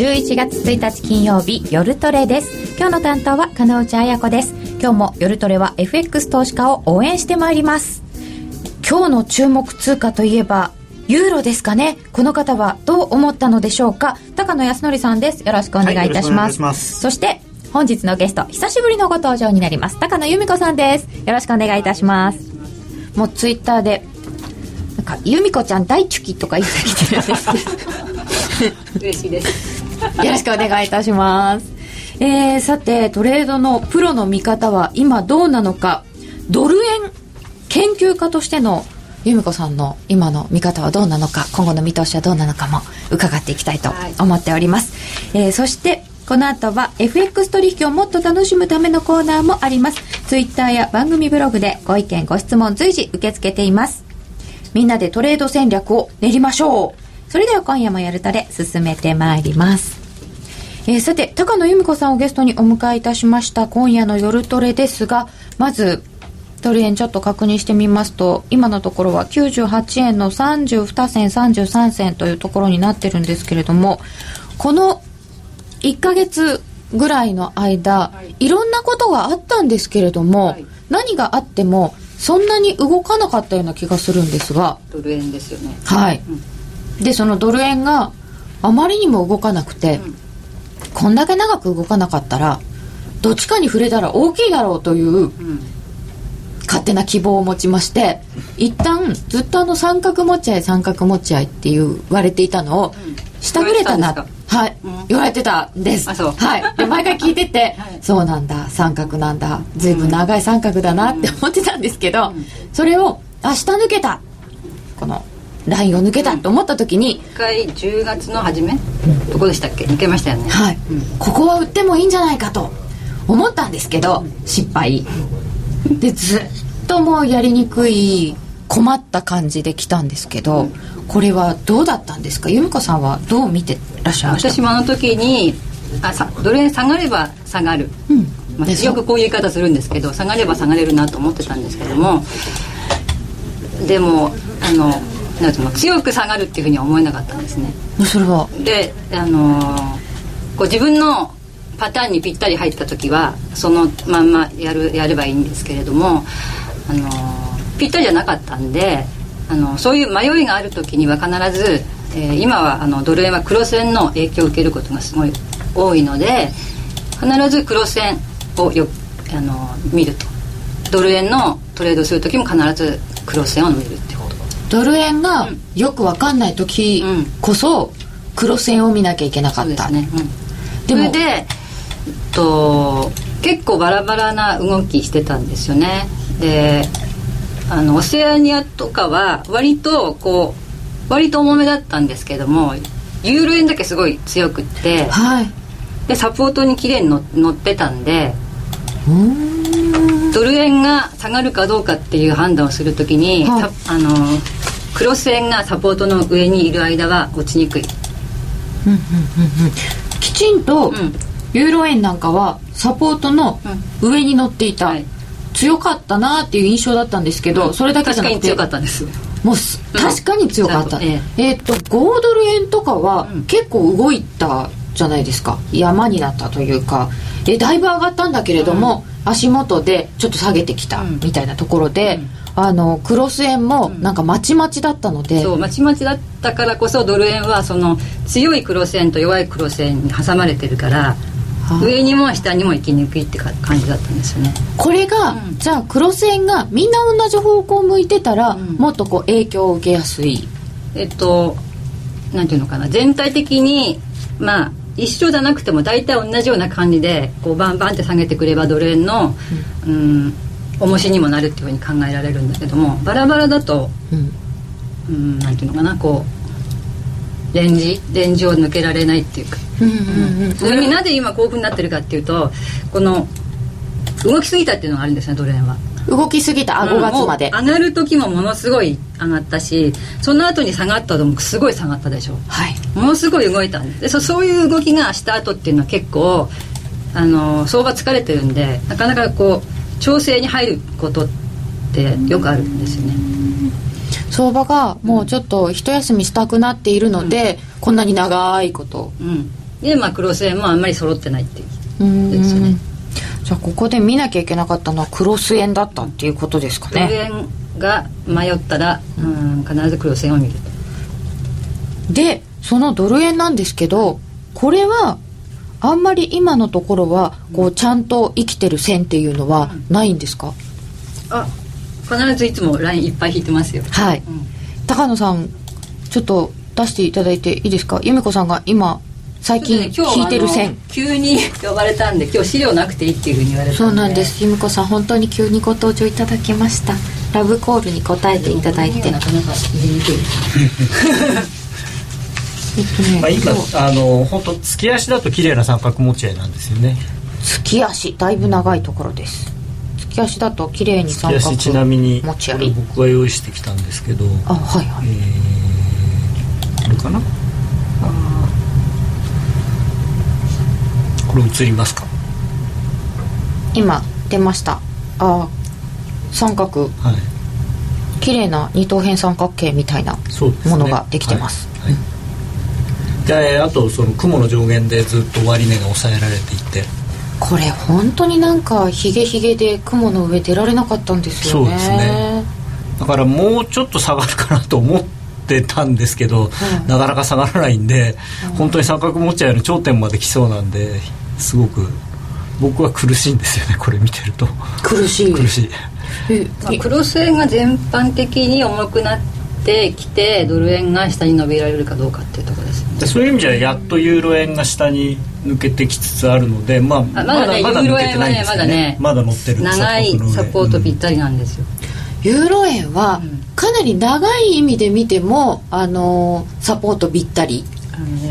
こんばんは11月1日金曜日夜トレです。今日の担当は金内彩子です。今日も夜トレは FX 投資家を応援してまいります。今日の注目通貨といえばユーロですかね。この方はどう思ったのでしょうか。高野康則さんです。よろしくお願いいたします。はいます、そして本日のゲスト久しぶりのご登場になります。高野由美子さんです。よろしくお願いいたします。もうツイッターでなんか由美子ちゃん大チュキとか言ってきてるんです 嬉しいですよろしくお願いいたします。えー、さてトレードのプロの見方は今どうなのか。ドル円研究家としての由美子さんの今の見方はどうなのか。今後の見通しはどうなのかも伺っていきたいと思っております、はい、えー、そしてこの後は FX 取引をもっと楽しむためのコーナーもあります。ツイッターや番組ブログでご意見ご質問随時受け付けています。みんなでトレード戦略を練りましょう。それでは今夜もやるトレ進めてまいりますえー、さて、高野由美子さんをゲストにお迎えいたしました今夜の夜トレですが、まず、ドル円ちょっと確認してみますと、今のところは98円の32銭、33銭というところになってるんですけれども、この1ヶ月ぐらいの間、はい、いろんなことがあったんですけれども、はい、何があっても、そんなに動かなかったような気がするんですが。ドル円ですよね。はい。うん、で、そのドル円があまりにも動かなくて、うん。こんだけ長く動かなかったらどっちかに触れたら大きいだろうという、勝手な希望を持ちまして一旦ずっとあの三角持ち合い三角持ち合いって言われていたのを、下ぐれたなはい、言われてたんです。はい。で毎回聞いてて、はい、そうなんだ三角なんだ随分長い三角だなって思ってたんですけど、それをあ下抜けた。このラインを抜けたと思った時に、一回10月の初め、どこでしたっけ？抜けましたよね。はい、ここは売ってもいいんじゃないかと思ったんですけど失敗。でずっともうやりにくい困った感じで来たんですけど、これはどうだったんですか？由美子さんはどう見てらっしゃいました？私もあの時にあさどれ下がれば下がる、うん。まあ、よくこういう言い方するんですけど下がれば下がれるなと思ってたんですけどもでもあのなんていうの強く下がるっていうふうには思えなかったんですね。それは？であのー、こう自分のパターンにぴったり入った時はそのまんまやるやればいいんですけれども、あのー、ぴったりじゃなかったんで、あのー、そういう迷いがある時には必ず、えー、今はあのドル円は黒線の影響を受けることがすごい多いので必ず黒線をよ、あの見ると。ドル円のトレードする時も必ず黒線を見るドル円がよく分かんない時こそ黒線を見なきゃいけなかった、うん、ね、うん、でもそれでと結構バラバラな動きしてたんですよね。であのオセアニアとかは割とこう割と重めだったんですけどもユーロ円だけすごい強くって、はい、でサポートに綺麗に乗ってたんでドル円が下がるかどうかっていう判断をするときに、はい、あのクロス円がサポートの上にいる間は落ちにくい、うんうんうんうん、きちんと、ユーロ円なんかはサポートの上に乗っていた、はい、強かったなっていう印象だったんですけど、うん、それだけじゃなくて。強かったんです。もう確かに強かった、うん、えー、っと5ドル円とかは結構動いたじゃないですか。山になったというか。でだいぶ上がったんだけれども、うん、足元でちょっと下げてきたみたいなところで、あのクロス円もなんかまちまちだったので、うん、そうまちまちだったからこそドル円はその強いクロス円と弱いクロス円に挟まれてるから上にも下にも行きにくいって感じだったんですよね。これが、うん、じゃあクロス円がみんな同じ方向を向いてたら、うん、もっとこう影響を受けやすい。えっとなんていうのかな。全体的にまあ一緒じゃなくても大体同じような感じでこうバンバンって下げてくればドル円のうん、うん重しにもなるっていうふうに考えられるんだけどもバラバラだと、うん、うん、なんていうのかなこうレンジレンジを抜けられないっていうか、それになぜ今こういうふうになってるかっていうとこの動きすぎたっていうのがあるんですねドル円は。動きすぎたあ5月まで。上がる時もものすごい上がったしその後に下がったのもすごい下がったでしょ、はい、ものすごい動いたんでそそういう動きがした後っていうのは結構あの相場疲れてるんでなかなかこう調整に入ることってよくあるんですよね。相場がもうちょっと一休みしたくなっているので、こんなに長いこと。うん。でまあクロス円もあんまり揃ってないっていううん。ですよね。じゃあここで見なきゃいけなかったのはクロス円だったっていうことですかドルね円が迷ったら、うん、必ずクロス円を見ると。でそのドル円なんですけどこれはあんまり今のところはこうちゃんと生きてる線っていうのはないんですか、あ必ずいつもラインいっぱい引いてますよ。はい、うん。高野さんちょっと出していただいていいですか？由美子さんが今最近引いてる線。あの急に呼ばれたんで今日資料なくていいっていうふうに言われたそうなんです。由美子さん本当に急にご登場いただきました。ラブコールに答えていただいて。なかなか入れにくい まあ、今あの本当月足だと綺麗な三角持ち合いなんですよね。月足だいぶ長いところです。月足だと綺麗に三角月足ちなみに持ち合い。これ僕が用意してきたんですけどあはいはい。えー、これかな？これ映りますか？今出ました。あ三角。はい。綺麗な二等辺三角形みたいなものができてますであとその雲の上限でずっと終値が抑えられていて。これ本当になんかヒゲヒゲで雲の上出られなかったんですよね。そうですね。だからもうちょっと下がるかなと思ってたんですけど、はい。なかなか下がらないんで、本当に三角持ち合いの頂点まで来そうなんですごく僕は苦しいんですよねこれ見てると。苦しい。苦しい。えまあ、クロス円が全般的に重くなってきてドル円が下に伸びられるかどうかっていうところですよね。でそういう意味じゃやっとユーロ円が下に抜けてきつつあるので、まあ、あまだねユーロ円はねまだねまだ乗ってる長いサポートぴっり、たりなんですよ、ユーロ円はうん。かなり長い意味で見てもあのーサポートぴったり。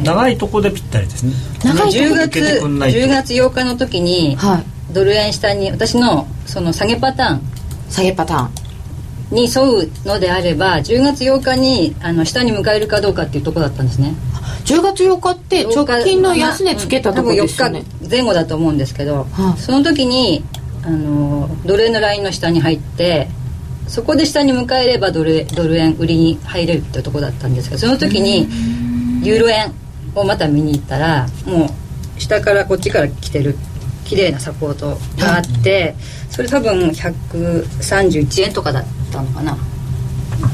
長いとこでぴったりですね。長いとこ10抜けて月くんないと。10月8日の時にはい。ドル円下に私のその下げパターン。下げパターンに沿うのであれば10月8日にあの下に迎えるかどうかっていうところだったんですね。10月8日って直近の安値つけたところですよね。多分4日前後だと思うんですけど、はい。その時にあのドル円のラインの下に入ってそこで下に迎えればドルドル円売りに入れるってとこだったんですけどその時にユーロ円をまた見に行ったらもう下からこっちから来てる綺麗なサポートがあってそれ多分131円とかだったのかな。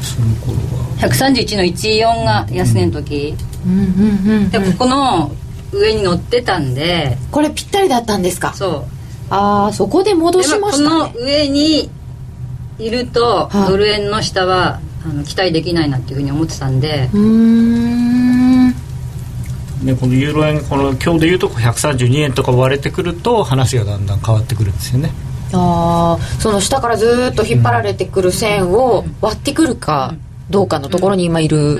その頃は。131の14が安値の時、うんうんうんでここの上に乗ってたんで。これぴったりだったんですか？そう。ああそこで戻しましたね。この上にいると、はい。ドル円の下はあの期待できないなっていうふうに思ってたんで。うーん。ね、このユーロ円この今日でいうと132円とか割れてくると話がだんだん変わってくるんですよねああその下からずーっと引っ張られてくる線を割ってくるかどうかのところに今いる、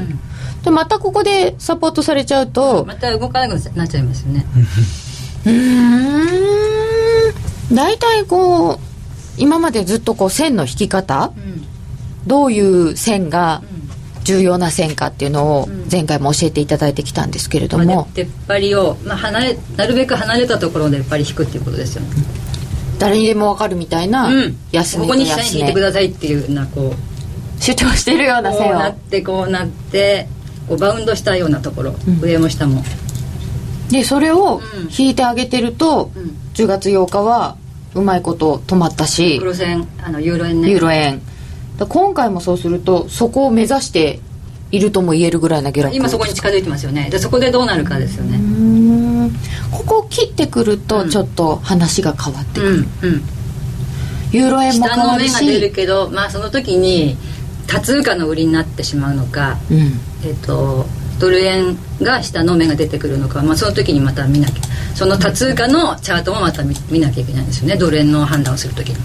でまたここでサポートされちゃうとまた動かなくなっちゃいますよね、うーん。大体こう今までずっとこう線の引き方どういう線が重要な線かっていうのを前回も教えていただいてきたんですけれどまあ出っ張りを、まあ、離れなるべく離れたところで出っ張り引くっていうことですよね、誰にでも分かるみたいなうん、安値ことこに下に引いてくださいっていうようなこう主張してるようなこう線をなってこうなってこうバウンドしたようなところ、上も下も。でそれをうん。引いてあげてると、うん。10月8日はうまいこと止まったし黒線あのユーロ円ね。ユーロ円。だ今回もそうするとそこを目指しているとも言えるぐらいな下落今そこに近づいてますよね。でそこでどうなるかですよねここを切ってくるとちょっと話が変わってくる、うんうん。ユーロ円も下変わるの目が出るし、けどまあその時に多通貨の売りになってしまうのかうん、えっとドル円が下の目が出てくるのか、まあ、その時にまた見なきゃ。その多通貨のチャートもまた見見なきゃいけないんですよね。ドル円の判断をする時に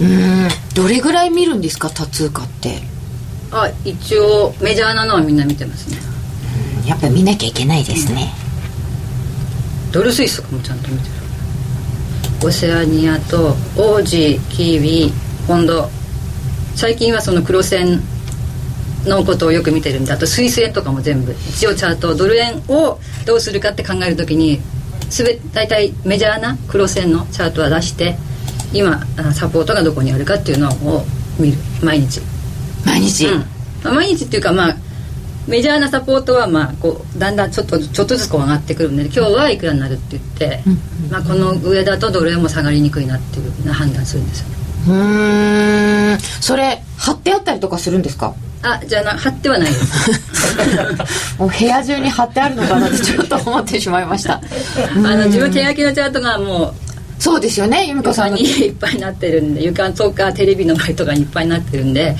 うーん。どれぐらい見るんですか多通貨って？あ一応メジャーなのはみんな見てますね。やっぱり見なきゃいけないですね、ドルスイスとかもちゃんと見てる。オセアニアとオージーキーウィポンド。最近はその黒線のことをよく見てるんであとスイス円とかも全部一応チャートドル円をどうするかって考えるときにすべ大体メジャーな黒線のチャートは出して今あサポートがどこにあるかっていうのを見る。毎日。毎日、うん。まあ、毎日っていうかまあメジャーなサポートはまあこうだんだんちょっとちょっとずつこう上がってくるんで今日はいくらになるって言って、まあ、この上だとドル円も下がりにくいなっていうふうな判断するんですよね。うーん。それ貼ってあったりとかするんですか？あじゃあな貼ってはないです。もう部屋中に貼ってあるのかなってちょっと思ってしまいました。あの自分手書きのチャートがもうそうですよね由美子さんにいっぱいになってるんで床とかテレビの前とかにいっぱいになってるんで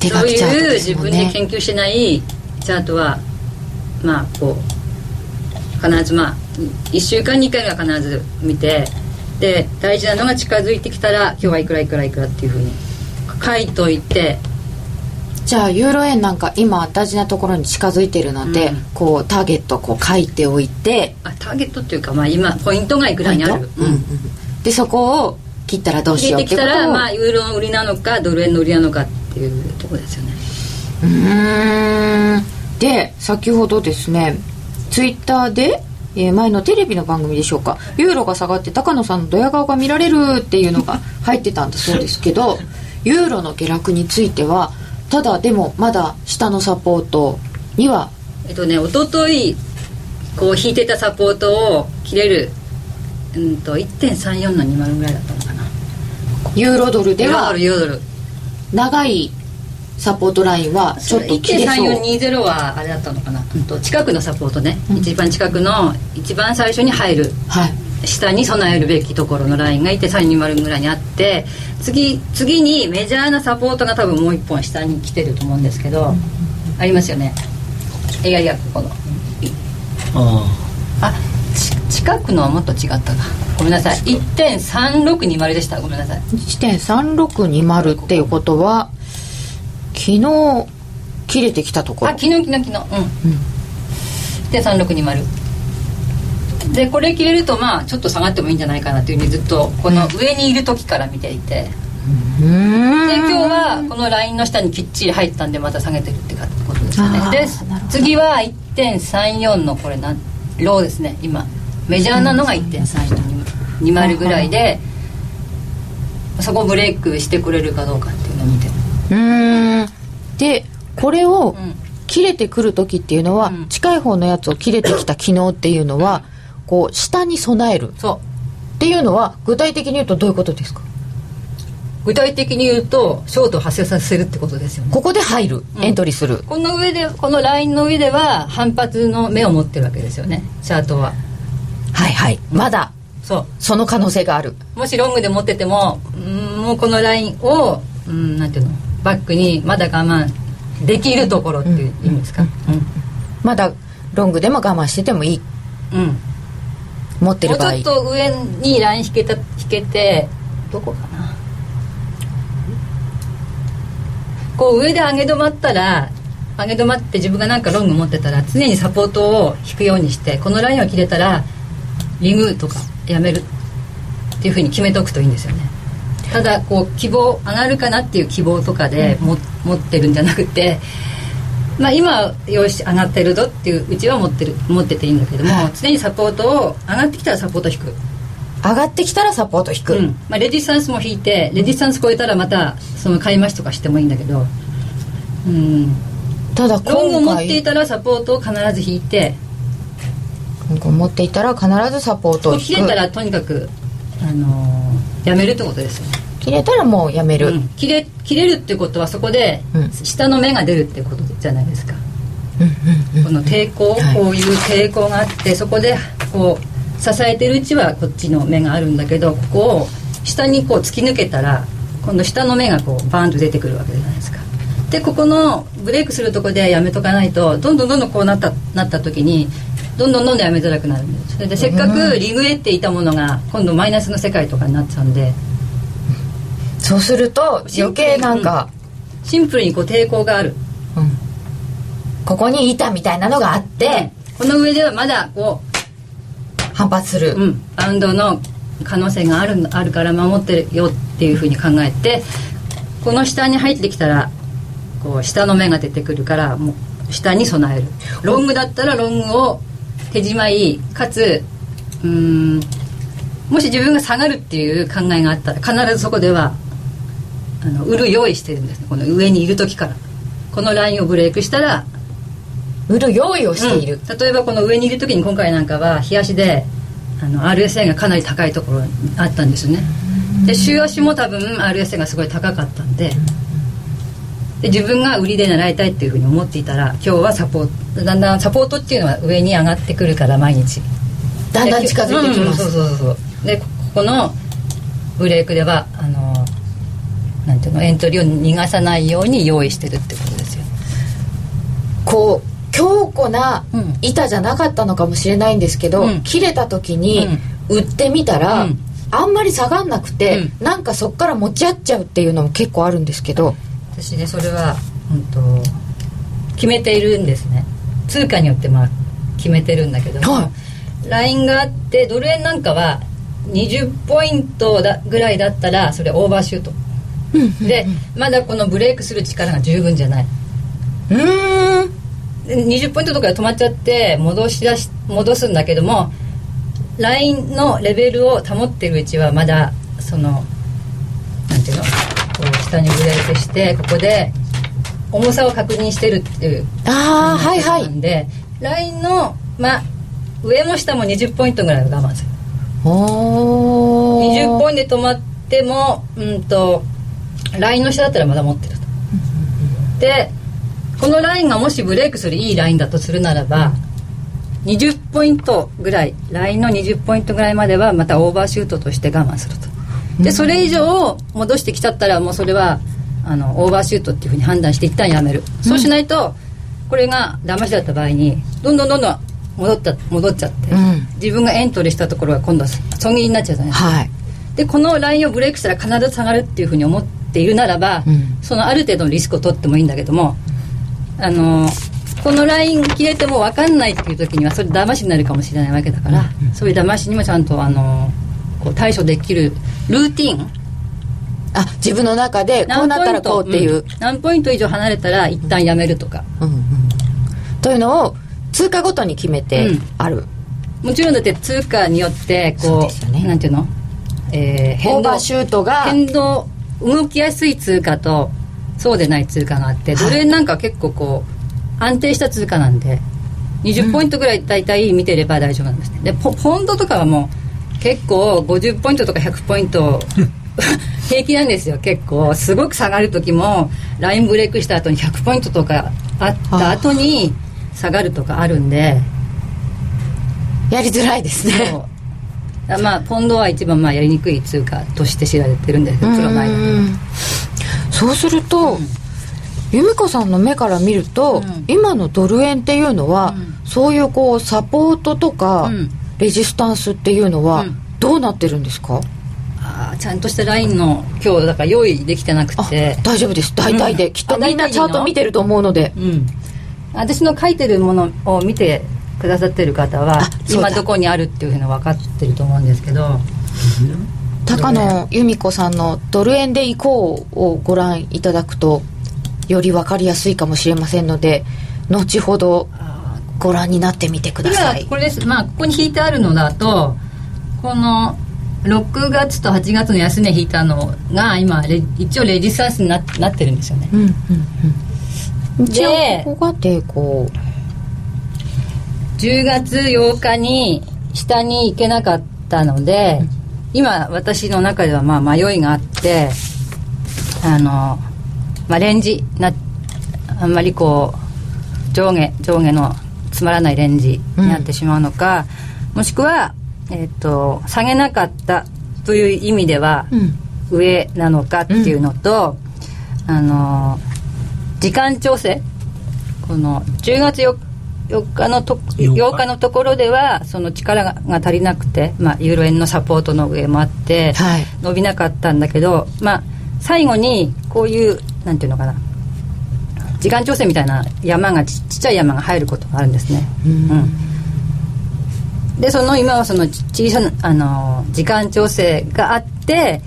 手書そうきチャートでいう自分で研究してないチャートはまあこう必ずまあ1週間に1回は必ず見てで大事なのが近づいてきたら今日はいくらいくらいくらっていうふうに書いといてじゃあユーロ円なんか今大事なところに近づいてるので、うん。こうターゲットをこう書いておいて。あターゲットっていうかまあ今ポイントがいくらにある、うんうんでそこを切ったらどうし入ようれてきたらってことをまあユーロの売りなのかドル円の売りなのかっていうところですよね。うーん。で先ほどですねツイッターで、えー前のテレビの番組でしょうか。ユーロが下がって高野さんのドヤ顔が見られるっていうのが 入ってたんだそうですけどユーロの下落についてはただでもまだ下のサポートにはえっとね一昨日こう引いてたサポートを切れるうんと1.34の20ぐらいだったのかな。ユーロドルではユーロドル長いサポートラインはちょっと切れそう。1.3420はあれだったのかな、うん。と近くのサポートね、一番近くの一番最初に入るはい。下に備えるべきところのラインが1.320ぐらいにあって次次にメジャーなサポートが多分もう一本下に来てると思うんですけど、ありますよね。いやいやここの。ああち近くのはもっと違ったかごめんなさい。1.3620でした。ごめんなさい。1.3620っていうことは昨日切れてきたところ。あ昨日昨日昨日。うん、1.3620でこれ切れるとまあちょっと下がってもいいんじゃないかなっていうふうにずっとこの上にいる時から見ていて。うーん。で今日はこのラインの下にきっちり入ったんでまた下げてるってことですよねで次は1.34のこれなんローですね今メジャーなのが1.3420ぐらいでそこをブレイクしてくれるかどうかっていうのを見てる。うーん。でこれをうん。切れてくる時っていうのは、うん。近い方のやつを切れてきた昨日っていうのはこう下に備える。そう。っていうのは具体的に言うとどういうことですか？具体的に言うとショートを発生させるってことですよね。ここで入る、うん。エントリーする。この上でこのラインの上では反発の目を持ってるわけですよね。チャートははいはい。まだ。そう。その可能性がある。もしロングで持っててもうんもうこのラインをうんなんていうの？バックにまだ我慢できるところっていう意味ですか？まだロングでも我慢しててもいい。うん、うん。持ってる場合。もうちょっと上にライン引けた引けてどこかな？こう上で上げ止まったら上げ止まって自分がなんかロング持ってたら常にサポートを引くようにしてこのラインを切れたらリグとかやめるっていうふうに決めておくといいんですよね。ただこう希望上がるかなっていう希望とかでも、持ってるんじゃなくてまあ今よし上がってるぞっていううちは持ってる持ってていいんだけども常にサポートを上がってきたらサポート引く。上がってきたらサポート引く、うん。まあ、レジスタンスも引いてレジスタンス超えたらまたその買い増しとかしてもいいんだけど。うん。ただロング今持ってい回たらサポートを必ず引いて持っていたら必ずサポートを切れたらとにかく、あのーやめるってことですよね、切れたらもうやめる、うん切れ切れるってことはそこで下の芽が出るってことじゃないですか、うんこの抵抗、はいこういう抵抗があってそこでこう支えてるうちはこっちの芽があるんだけどここを下にこう突き抜けたら今度下の芽がこうバーンと出てくるわけじゃないですかでここのブレイクするとこでやめとかないとどんどんどんどんこうなったなった時にどんどんどんどんやめづらくなるそれでせっかくリグエっていたものが今度マイナスの世界とかになっちゃうんで。そうすると余計なんか、シンプルにこう抵抗がある。うん。ここに板みたいなのがあってこの上ではまだこ反発する、う、うん、バウンドの可能性があるあるから守ってるよっていうふうに考えてこの下に入ってきたらこう下の芽が出てくるからもう下に備える。ロングだったらロングを手じまいかつうーんもし自分が下がるっていう考えがあったら必ずそこではあの売る用意してるんですね。この上にいる時から。このラインをブレイクしたら売る用意をしている、うん。例えばこの上にいる時に今回なんかは日足であの RSA がかなり高いところにあったんですよね。で週足も多分 RSA がすごい高かったんでで自分が売りで狙いたいっていうふうに思っていたら今日はサポートだんだんサポートっていうのは上に上がってくるから毎日。だんだん近づいてきます、うんそうそうそうでここのブレイクではあのなんていうのエントリーを逃がさないように用意してるってことですよ。こう強固なうん。板じゃなかったのかもしれないんですけど、うん。切れた時に売ってみたら、うん。あんまり下がんなくて、うなんかそっから持ち合っちゃうっていうのも結構あるんですけど私ねそれは、うん、と決めているんですね。通貨によってまあ決めてるんだけども、はラインがあってドル円なんかは20ポイントだぐらいだったらそれオーバーシュート。でまだこのブレイクする力が十分じゃない。うーん。で20ポイントとかで止まっちゃって戻し出し戻すんだけどもラインのレベルを保ってるうちはまだそのなんていうの？下にブレイクしてここで重さを確認してるっていうああはいはないんでラインのまあ上も下も20ポイントぐらいは我慢する。おー。20ポイントで止まってもうんとラインの下だったらまだ持ってると。でこのラインがもしブレイクするいいラインだとするならば20ポイントぐらいラインの20ポイントぐらいまではまたオーバーシュートとして我慢するとでそれ以上戻してきちゃったらもうそれはあのオーバーシュートっていうふうに判断して一旦やめる、そうしないとこれが騙しだった場合にどんどんどんどん戻った戻っちゃって、うん。自分がエントリーしたところが今度は損切りになっちゃうじゃないですか。はい。でこのラインをブレイクしたら必ず下がるっていうふうに思っているならば、うん。そのある程度のリスクを取ってもいいんだけどもあのこのライン切れても分かんないっていう時にはそれ騙しになるかもしれないわけだから、そういう騙しにもちゃんとあのこう対処できるルーティン？あ自分の中でこうなったらこうっていう、ん。何ポイント以上離れたら一旦やめるとか、うんうんというのを通貨ごとに決めてうん。ある、もちろんだって通貨によってこうですよね。なんていうの、えー変動。シュートが変動動きやすい通貨とそうでない通貨があってはい。ドル円なんかは結構こう安定した通貨なんで20ポイントぐらい大体見てれば大丈夫なんですね。でポポンドとかはもう結構50ポイントとか100ポイント。平気なんですよ結構。すごく下がる時もラインブレイクした後に100ポイントとかあった後に下がるとかあるんで。やりづらいですね。まあポンドは一番まあやりにくい通貨として知られてるんですけどプロの間ではうん。そうすると、由美子さんの目から見ると、うん。今のドル円っていうのは、うん。そういうこうサポートとか、うんレジスタンスっていうのは、うん。どうなってるんですか？あーちゃんとしたラインの今日だから用意できてなくあて大丈夫です。大体で、うん。きっとあみんなチャート見てると思うので。うん。私の書いてるものを見てくださってる方は今どこにあるっていうふうに分かってると思うんですけど。高野由美子さんの「ドル円で行こう」をご覧いただくとより分かりやすいかもしれませんので後ほどご覧になってみてください。今これです。まあここに引いてあるのだとこの6月と8月の安値引いたのが今レ一応レジスタンスにななってるんですよね。うんうんうん。でじゃあここが抵抗10月8日に下に行けなかったので、今私の中ではまあ迷いがあってあの、まあ、レンジなあんまりこう上下上下のつまらないレンジになってしまうのか、もしくは、えっと下げなかったという意味では、うん。上なのかっていうのと、あの時間調整この10月 4, 4日のと8 8日日のところではその力がが足りなくて、まあ、ユーロ円のサポートの上もあって、はい。伸びなかったんだけど、まあ、最後にこういうなんていうのかな時間調整みたいな山がちちっちゃい山が入ることがあるんですね。うん。でその今はそのち小さなあの時間調整があって、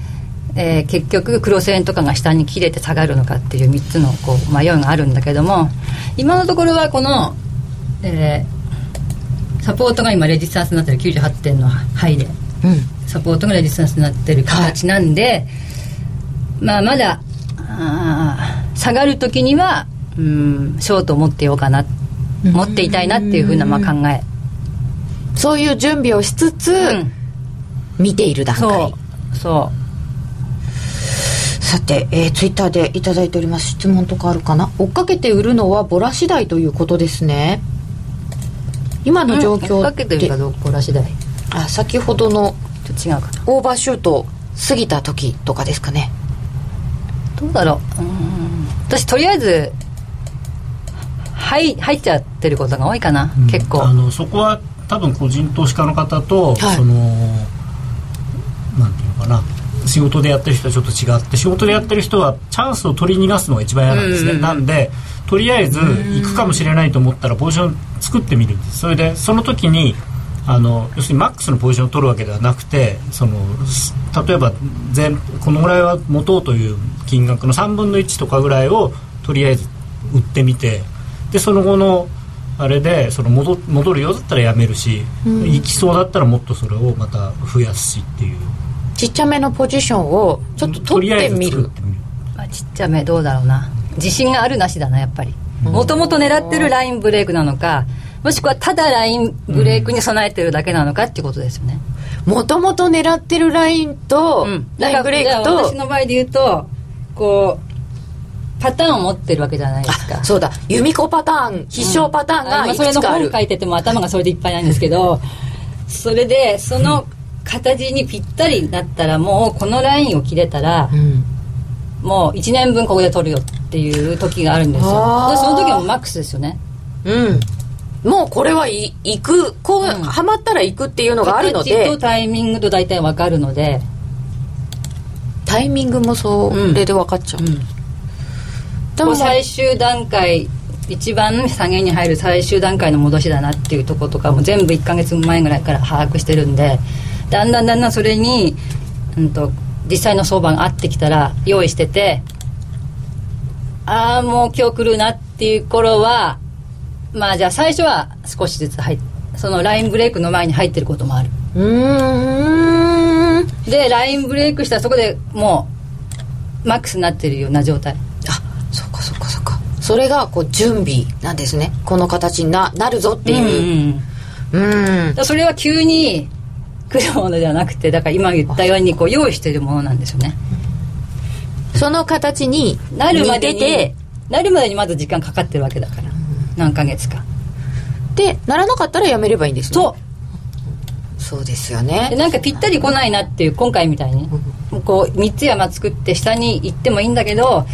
えー結局クロス円とかが下に切れて下がるのかっていう3つのこう迷いがあるんだけども今のところはこの、えーサポートが今レジスタンスになってる98点のハイでうん。サポートがレジスタンスになってる形なんで、まあまだあー下がる時にはうんショートを持ってようかな持っていたいなっていうふうなまあ考え。そういう準備をしつつ、うん。見ている段階。そう。そさて、えー、ツイッターでいただいております。質問とかあるかな？追っかけて売るのはボラ次第ということですね。今うの状況追っかけてるかどうから次第。あ先ほどの違うかな。オーバーシュート過ぎた時とかですかね。どうだろう。うん。私とりあえずはい入っちゃってることが多いかな、結構。あのそこは多分個人投資家の方と、はい。そのなんていうのかな。仕事でやってる人はちょっと違って仕事でやってる人はチャンスを取り逃がすのが一番嫌なんですね、うん。うんうんなんでとりあえず行くかもしれないと思ったらポジション作ってみるんです。それでその時にあの要するにマックスのポジションを取るわけではなくてそのす例えば全このぐらいは持とうという金額の3分の1とかぐらいをとりあえず売ってみてでその後のあれでその戻戻るようだったらやめるし、行きそうだったらもっとそれをまた増やすしっていう。ちっちゃめのポジションをちょっと取ってみる。とりあえず作ってみる。あちっちゃめどうだろうな。自信があるなしだなやっぱり。もともと狙ってるラインブレイクなのかもしくはただラインブレイクに備えてるだけなのかっていうことですよね、もともと狙ってるラインと、うん。ラインブレイクと私の場合で言うとこうパターンを持ってるわけじゃないですか。あそうだ。由美子パターン必勝パターンがいあそれのくつかある、本書いてても頭がそれでいっぱいなんですけど それでその形にぴったりになったらもうこのラインを切れたらうん。もう1年分ここで取るよっていう時があるんですよ。その時はマックスですよね。うん。もうこれはい行くこう、うんハマったら行くっていうのがあるの形でとタイミングと大体分かるので、タイミングもそれで分かっちゃう、でもうも最終段階一番下げに入る最終段階の戻しだなっていうところとかも全部1ヶ月前ぐらいから把握してるんでだんだんだんだんそれに、うん、と実際の相場が合ってきたら用意しててああもう今日来るなっていう頃はまあじゃあ最初は少しずつ入っそのラインブレイクの前に入ってることもある。うーん。でラインブレイクしたらそこでもうマックスになってるような状態それがこう準備なんですね。この形にななるぞっていう。うんうんそれは急に来るものではなくてだから今言ったようにこう用意しているものなんですよね。その形になるまでになるまでにまず時間かかってるわけだから。何ヶ月か。でならなかったらやめればいいんですね。とそうですよでねなんかぴったり来ないなっていう今回みたいに。こう3つ山作って下に行ってもいいんだけど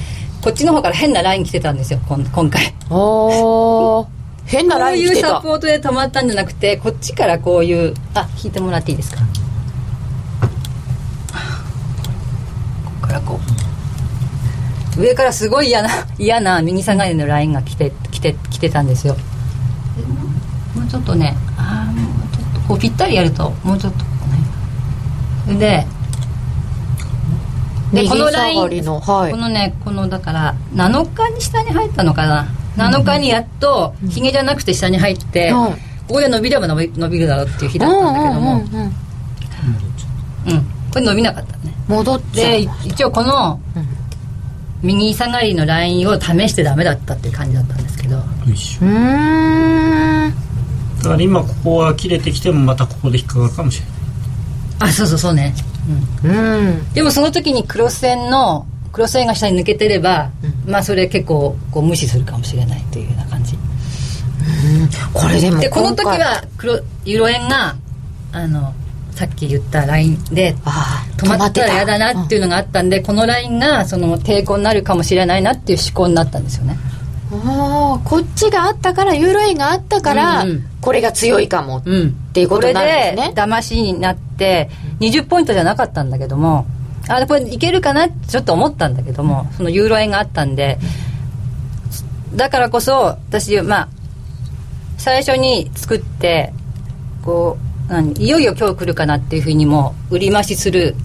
こっちの方から変なライン来てたんですよ今今回。おー。変なこうライン来てた。いうサポートで止まったんじゃなくてこっちからこういうあ引いてもらっていいですか？ここからこう。上からすごい嫌な嫌な右下がりのラインが来て来て来てたんですよ。でもうちょっとねああもうちょっとこうぴったりやるともうちょっとこでで右このライン下がりのはい。このねこのだから7日に下に入ったのかな？7日にやっとひげじゃなくて下に入って、はいここで伸びれば伸び伸びるだろうっていう日だったんだけども、うんうんうんうん。うん。これ伸びなかったね。戻っちゃう。で一応この右下がりのラインを試してダメだったっていう感じだったんですけど。うーん。だから今ここは切れてきてもまたここで引っかかるかもしれない。あそうそうそうね、うんでもその時にクロス線のクロス線が下に抜けてれば、まあそれ結構こう無視するかもしれないというような感じ。これでもでこの時は黒ユーロ円があのさっき言ったラインでああ止まったら嫌だなっていうのがあったんで、このラインがその抵抗になるかもしれないなっていう思考になったんですよね。ああこっちがあったからユーロ円があったから、うんうん。これが強いかも、うんっていうことになるんですね。これで騙しになって20ポイントじゃなかったんだけどもあこれいけるかな？ってちょっと思ったんだけどもそのユーロ円があったんでだからこそ私まあ最初に作ってこう何いよいよ今日来るかなっていうふうにも売り増しする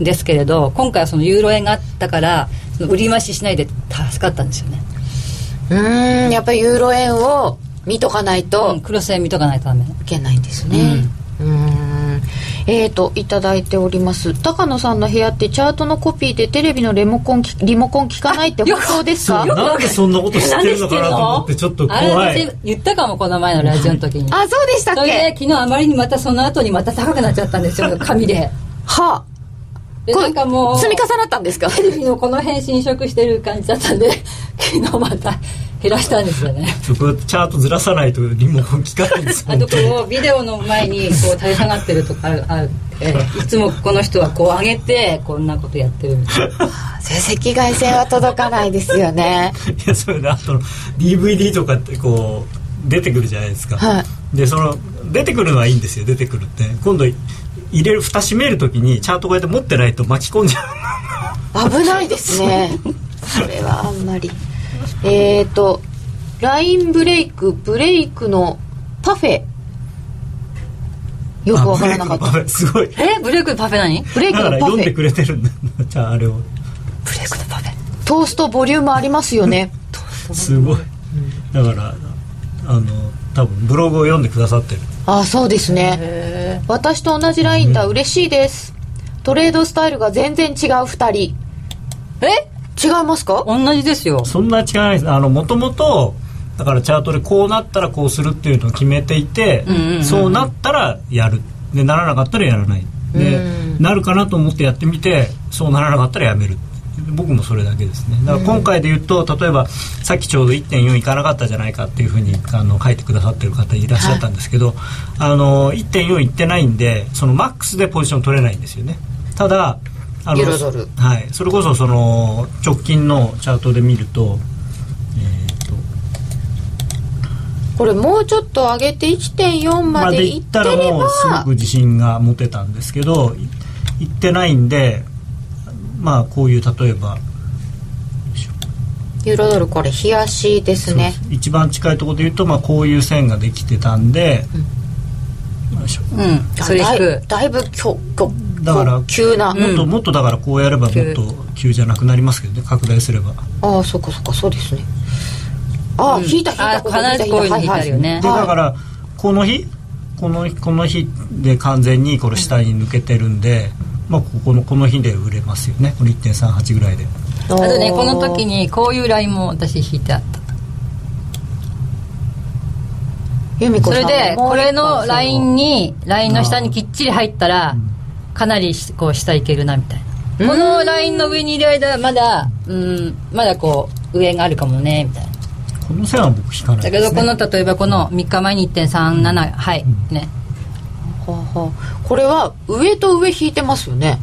んですけれど今回はそのユーロ円があったからその売り増ししないで助かったんですよね、うー。んやっぱりユーロ円を見とかないとうん、クロス円見とかないとダメ。いけないんですね。うーんえーといただいております。高野さんの部屋ってチャートのコピーでテレビのレモコンきリモコン聞かないって本当ですか？なんでそんなこと知ってるのかなと思ってちょっとあれ怖い。私言ったかもこの前のラジオの時に。あそうでしたっそれでけ昨日あまりにまたその後にまた高くなっちゃったんですよ 紙で。はあ。これでなんかもう積み重なったんですか？テレビのこの辺侵食してる感じだったんで 昨日また減らしたんですよね。そこチャートずらさないとリモコン効かないんですあとこうビデオの前にこう垂れ下がってるとかあるあるえい。つもこの人はこう上げてこんなことやってるみたいな。成績外線は届かないですよね。いやそれであとの DVD とかってこう出てくるじゃないですか、はい。でその出てくるのはいいんですよ出てくるって。今度入れる蓋閉める時にチャートこうやって持ってないと巻き込んじゃう。危ないですね。それはあんまりえっ、ー、とラインブレイクブレイクのパフェ。よくわからなかった。すごい。えブレイクのパフェ何？ブレイだからクのパフェ。読んでくれてるんだじゃああれを。ブレイクのパフェ。トーストボリュームありますよね。すごい。だからあの多分ブログを読んでくださってる。あそうですね。私と同じラインだ。嬉しいです。トレードスタイルが全然違う2人。え？違いますか？同じですよ。そんな違いないです。あのもともとだからチャートでこうなったらこうするっていうのを決めていて、うんうんうんそうなったらやる。でならなかったらやらない。で、なるかなと思ってやってみてそうならなかったらやめる。僕もそれだけですね。だから今回で言うと例えばさっきちょうど1.4いかなかったじゃないかっていうふうにあの書いてくださってる方いらっしゃったんですけど、あの1.4いってないんでそのマックスでポジション取れないんですよね。ただあのユーロドル。はい、それこそその直近のチャートで見ると,、えーと。これもうちょっと上げて1.4ままでいってたらもうすごばく自信が持てたんですけどいいってないんでまあこういう例えばユーロドルこれ冷やしですね。一番近いところで言うと、まあ、こういう線ができてたんで、うん。それ引だいく。だいぶきょきょだから急な、もっともっとだからこうやればもっと急じゃなくなりますけどね。拡大すれば。ああそっかそっかそうですね。ああ、引いた引いたあ必ずこういうの引いてあるよね。でだからこの日このこの日で完全にこれ下に抜けてるんで、まあ、ここのこの日で売れますよね。この1.38ぐらいで。ああとねこの時にこういうラインも私引いてあった。それでこれのラインにラインの下にきっちり入ったらかなりしこう下いけるなみたいな。このラインの上にいる間はまだうんまだこう上があるかもねみたいな。この線は僕引かないだです、ね、けどこの例えばこの3日前に1.37はいね。はあはあこれは上と上引いてますよね。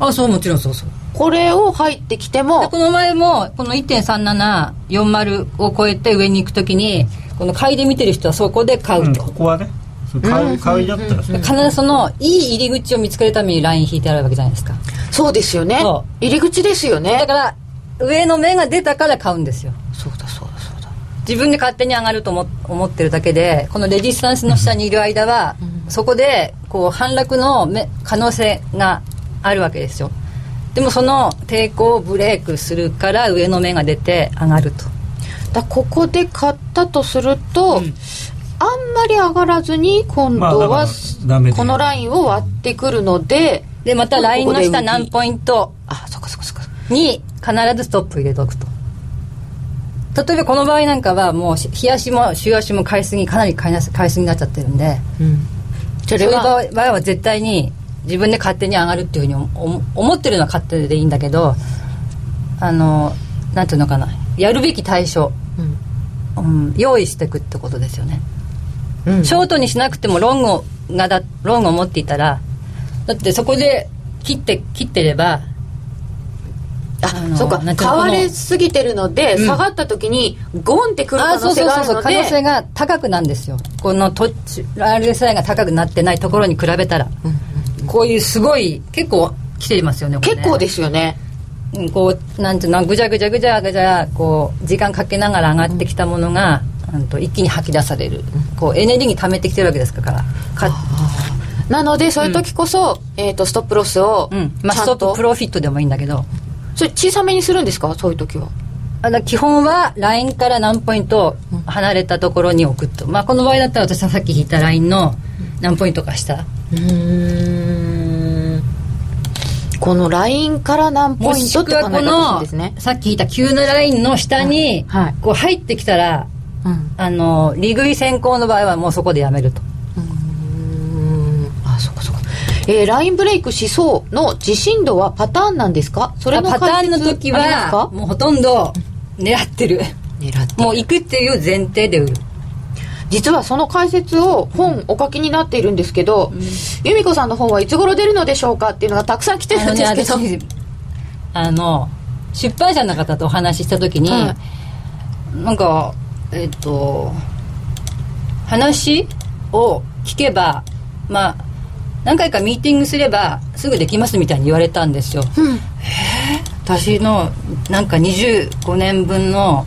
あそうもちろんそうそう。これを入ってきてでもこの前もこの1.3740を超えて上に行くときにこの買いで見てる人はそこで買う、うんと、ここはね買い買いだったら必ずそのいい入り口を見つけるためにライン引いてあるわけじゃないですか。そうですよね。そ入り口ですよね。だから上の目が出たから買うんですよ。そうだそうだそうだ。自分で勝手に上がると思思ってるだけでこのレジスタンスの下にいる間は、そこでこう反落のめ可能性があるわけですよ。でもその抵抗をブレークするから上の目が出て上がると。だここで買ったとすると、うんまり上がらずに今度は、このラインを割ってくるのででまたラインの下何ポイント？あそっかそっかそっか。に必ずストップ入れておくと。例えばこの場合なんかはもうし日足も週足も買いすぎかなり買いなす買いすぎになっちゃってるんで。そそういう場合場合は絶対に自分で勝手に上がるっていうふうに思思ってるのは勝手でいいんだけどあのなんていうのかな。やるべき対象、うん、用意していくってことですよね、うん。ショートにしなくてもロングをがだロングを持っていたらだってそこで切って切ってればあそうの買われすぎてるので、うん。下がった時にゴンってくる可能性があそうそう可能性るのでが高くなんですよ。このと RSI が高くなってないところに比べたら、こういうすごい結構来てますよねね。結構ですよね。うんこうなんていうのぐじゃぐじゃぐじゃぐじゃこう時間かけながら上がってきたものが、うん、と一気に吐き出される、こうエネルギー溜めてきてるわけですから。か、なのでそういう時こそ、えー、とストップロスをうん。まあ、ストッププロフィットでもいいんだけど。それ小さめにするんですか？そういう時は。あの基本はラインから何ポイント離れたところに置くと、まあ、この場合だったら私はさっき引いたラインの何ポイントか下。うん。このラインから何ポイントって考え方のですね。さっき言った急なラインの下に、はい。はい。こう入ってきたらうん。あの利食い先行の場合はもうそこでやめると。うん。あそこそこえー、ラインブレイクしそうの自信度はパターンなんですか？それのパターンの時はもうほとんど狙ってる。狙ってもう行くっていう前提で売る。実はその解説を本お書きになっているんですけど、由美子さんの本はいつ頃出るのでしょうかっていうのがたくさん来てるんですけど、あのね私あの出版社の方とお話しした時に、はなんかえっと話を聞けばまあ何回かミーティングすればすぐできますみたいに言われたんですよ、うん。私のなんか25年分の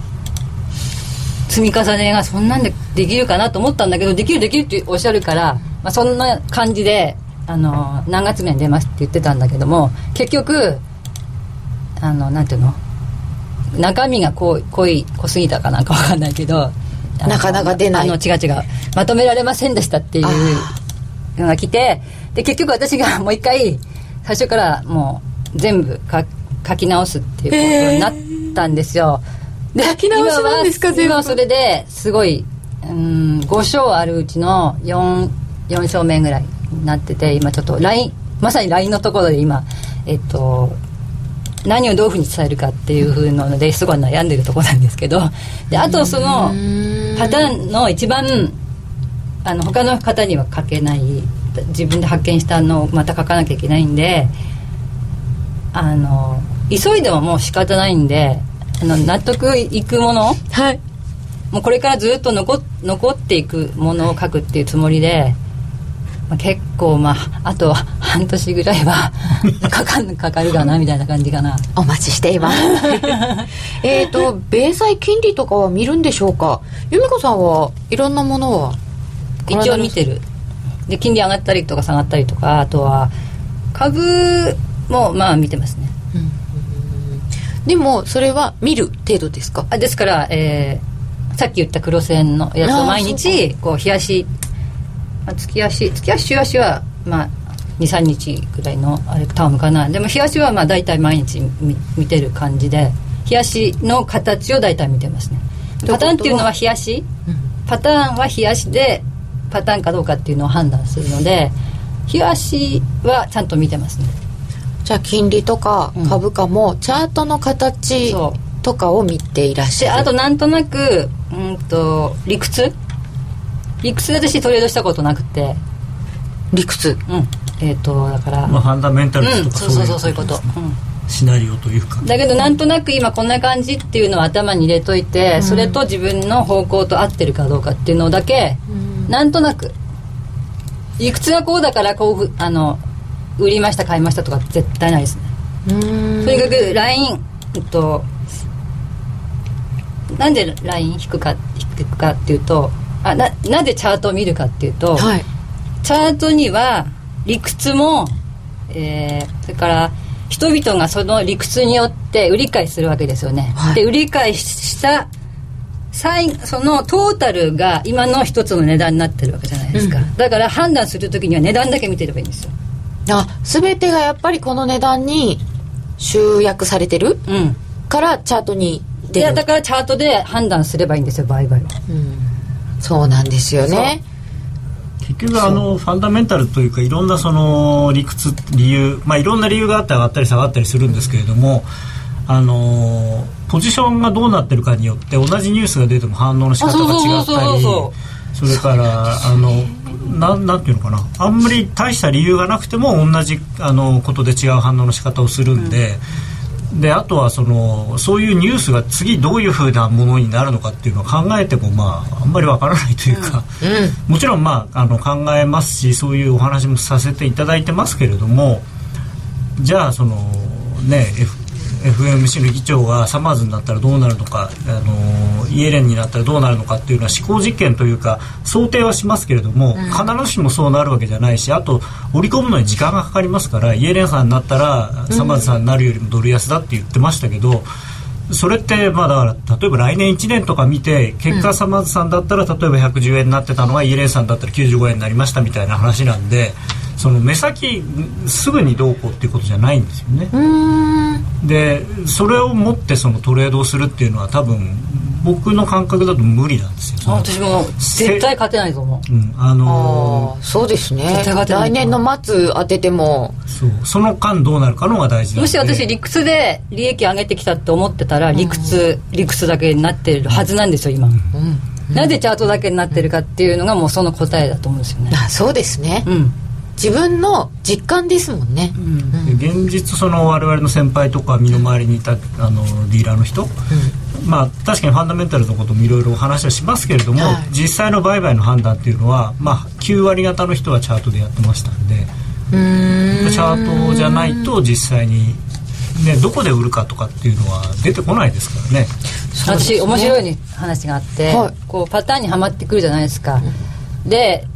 積み重ねがそんなんでできるかなと思ったんだけどできるできるっておっしゃるから、まあ、そんな感じであの何月目に出ますって言ってたんだけども結局あのなんていうの？中身が濃い濃い濃すぎたかなんかわかんないけど。なかなか出ない。あの違う違う。まとめられませんでしたっていうのが来て。で結局私がもう一回最初からもう全部か書き直すっていうことになったんですよ、で書き直しなんですか全部。それですごいうん5章あるうちの 4, 4章目ぐらいになってて今ちょっと LINE まさに LINE のところで今えっと何をどういうふうに伝えるかっていうふうなのですごい悩んでるところなんですけど。であとそのパターンの一番あの他の方には書けない自分で発見したのをまた書かなきゃいけないんであの急いでももう仕方ないんであの納得いくもの？はい。もうこれからずっと残残っていくものを書くっていうつもりで、まあ、結構まああと半年ぐらいは かかんかかるかなみたいな感じかな。お待ちしています。えっと米債金利とかは見るんでしょうか？由美子さんはいろんなものは一応見てる。で金利上がったりとか下がったりとかあとは株もまあ見てますね。でもそれは見る程度ですか？あですから、えーさっき言った黒線のやつを毎日こう冷やし、まあ、月足月足週足はまあ23日ぐらいのあれタームかな。でも冷やしはまあ大体毎日見見てる感じで冷やしの形を大体見てますね。パターンっていうのは冷やしパターンは冷やしでパターンかどうかっていうのを判断するので冷やしはちゃんと見てますね。じゃあ金利とかうん。株価もチャートの形とかを見ていらっしゃる。であとなんとなくうんと理屈？理屈で私トレードしたことなくて。理屈？うん。えっ、とだから、まあ、ファンダメンタルズうんとかそうそうそうそういうこと。うん。シナリオというか。だけどなんとなく今こんな感じっていうのを頭に入れといて、それと自分の方向と合ってるかどうかっていうのだけ、なんとなく。理屈がこうだからこうふあの売りました買いましたとか絶対ないですね。うん。とにかくラインえっとなんでライン引くか引くかっていうとあななぜチャートを見るかっていうと、はい。チャートには理屈も、えーそれから人々がその理屈によって売り買いするわけですよね、はい。で売り買いした最そのトータルが今の一つの値段になってるわけじゃないですか、うん。だから判断する時には値段だけ見てればいいんですよ。あ全てがやっぱりこの値段に集約されてるうん。からチャートにい出る。やだからチャートで判断すればいいんですよ売買はそうなんですよね。結局あのファンダメンタルというかいろんなその理屈理由まあいろんな理由があって上がったり下がったりするんですけれどもあのポジションがどうなってるかによって同じニュースが出ても反応の仕方が違ったりそそれからあのなんなんていうのかな。あんまり大した理由がなくても同じあのことで違う反応の仕方をするんで。であとはそのそういうニュースが次どういうふうなものになるのかっていうのを考えてもまああんまりわからないというか、もちろん、まあ、あの考えますしそういうお話もさせていただいてますけれどもじゃあそのね、F FMC の議長がサマーズになったらどうなるのかあのイエレンになったらどうなるのかっていうのは思考実験というか想定はしますけれども、必ずしもそうなるわけじゃないしあと織り込むのに時間がかかりますからイエレンさんになったらサマーズさんになるよりもドル安だって言ってましたけど、それってまあだから例えば来年1年とか見て結果サマーズさんだったら例えば110円になってたのがイエレンさんだったら95円になりましたみたいな話なんでその目先すぐにどうこうっていうことじゃないんですよね。うん。でそれを持ってそのトレードをするっていうのは多分僕の感覚だと無理なんですよ。私も絶対勝てないと思う。うん、あのああそうですね。来年の末当てても。そうその間どうなるかのが大事もし私理屈で利益上げてきたって思ってたら理屈、理屈だけになってるはずなんですよ今、なぜチャートだけになってるかっていうのがもうその答えだと思うんですよね。あそうですね、うん自分の実感ですもんね、で現実その我々の先輩とか身の回りにいたあのディーラーの人、まあ確かにファンダメンタルのこともいろいろお話はしますけれども、はい。実際の売買の判断っていうのは、まあ、9割方の人はチャートでやってましたんで。チャートじゃないと実際に、ね、どこで売るかとかっていうのは出てこないですからね。私面白いに話があって、はい。こうパターンにはまってくるじゃないですか、で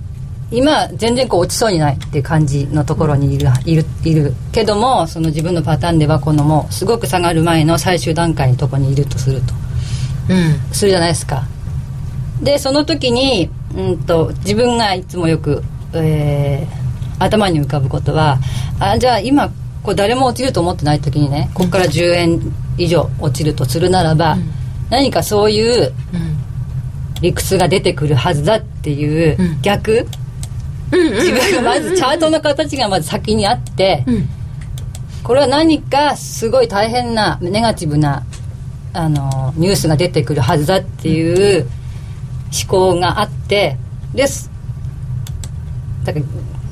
今全然こう落ちそうにないっていう感じのところにいるいるいるけどもその自分のパターンではこのもうすごく下がる前の最終段階のところにいるとすると。うん。するじゃないですか。でその時に、うん、と自分がいつもよく、えー頭に浮かぶことはあじゃあ今こう誰も落ちると思ってない時にねここから10円以上落ちるとするならば、何かそういう理屈が出てくるはずだっていううん。逆、自分がまずチャートの形がまず先にあって、うんこれは何かすごい大変なネガティブなあのニュースが出てくるはずだっていう思考があってですだから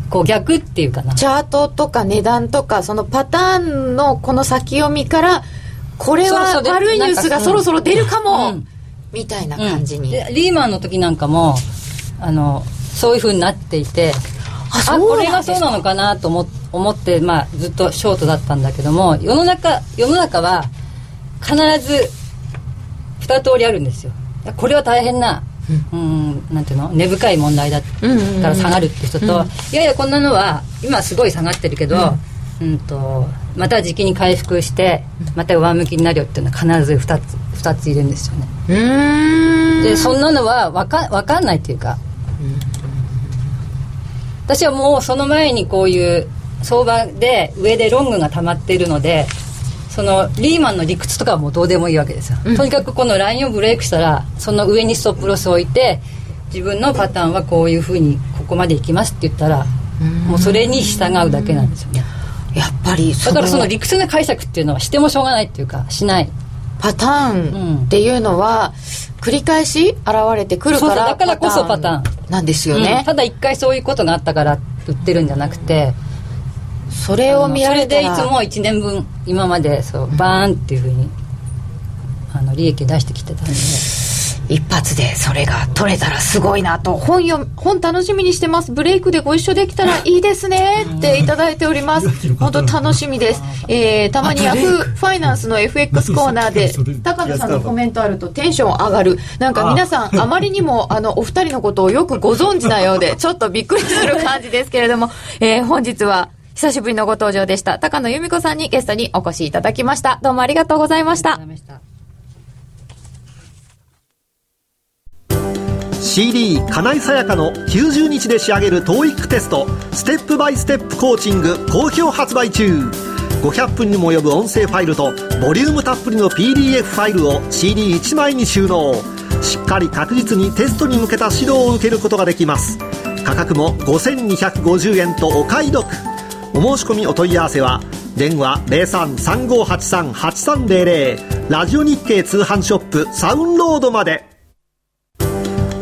こう逆っていうかな。チャートとか値段とかそのパターンのこの先読みからこれは悪いニュースがそろそろ出るかも、うん。みたいな感じに、でリーマンの時なんかもあのそういうふうになっていてあこれがそうなのかなと思思って、まあ、ずっとショートだったんだけども世の中世の中は必ず二通りあるんですよ。これは大変な、うん、なんていうの？根深い問題だうんうんうん。から下がるって人と、いやいやこんなのは今すごい下がってるけど、うん。とまた時期に回復してまた上向きになるよっていうのは必ず2つ二ついるんですよね。でそんなのは分か分かんないっていうか、私はもうその前にこういう相場で上でロングが溜まっているのでそのリーマンの理屈とかはもうどうでもいいわけですよ、とにかくこのラインをブレイクしたらその上にストップロスを置いて自分のパターンはこういうふうにここまでいきますって言ったらもうそれに従うだけなんですよね。やっぱりだからその理屈な解釈っていうのはしてもしょうがないっていうかしないパターンっていうのは繰り返し現れてくるからだからこそパターなんですようんね、ただ一回そういうことがあったから売ってるんじゃなくてそれを見られたらそれでいつも1年分今までそうバーンっていうふうにあの利益出してきてたんで一発でそれが取れたらすごいなと。本読本楽しみにしてます。ブレイクでご一緒できたらいいですね。っていただいております。本当楽しみです、えー、たまにヤフーファイナンスの FX コーナーで高野さんのコメントあるとテンション上がる。なんか皆さんあまりにもあのお二人のことをよくご存知なようで ちょっとびっくりする感じですけれども、えー、本日は久しぶりのご登場でした。高野由美子さんにゲストにお越しいただきました。どうもありがとうございました CD 金井さやかの90日で仕上げる TOEIC テストステップバイステップコーチング好評発売中。500分にも及ぶ音声ファイルとボリュームたっぷりの PDF ファイルを CD1 枚に収納。しっかり確実にテストに向けた指導を受けることができます。価格も5250円とお買い得。お申し込みお問い合わせは電話0335838300ラジオ日経通販ショップサウンロードまで。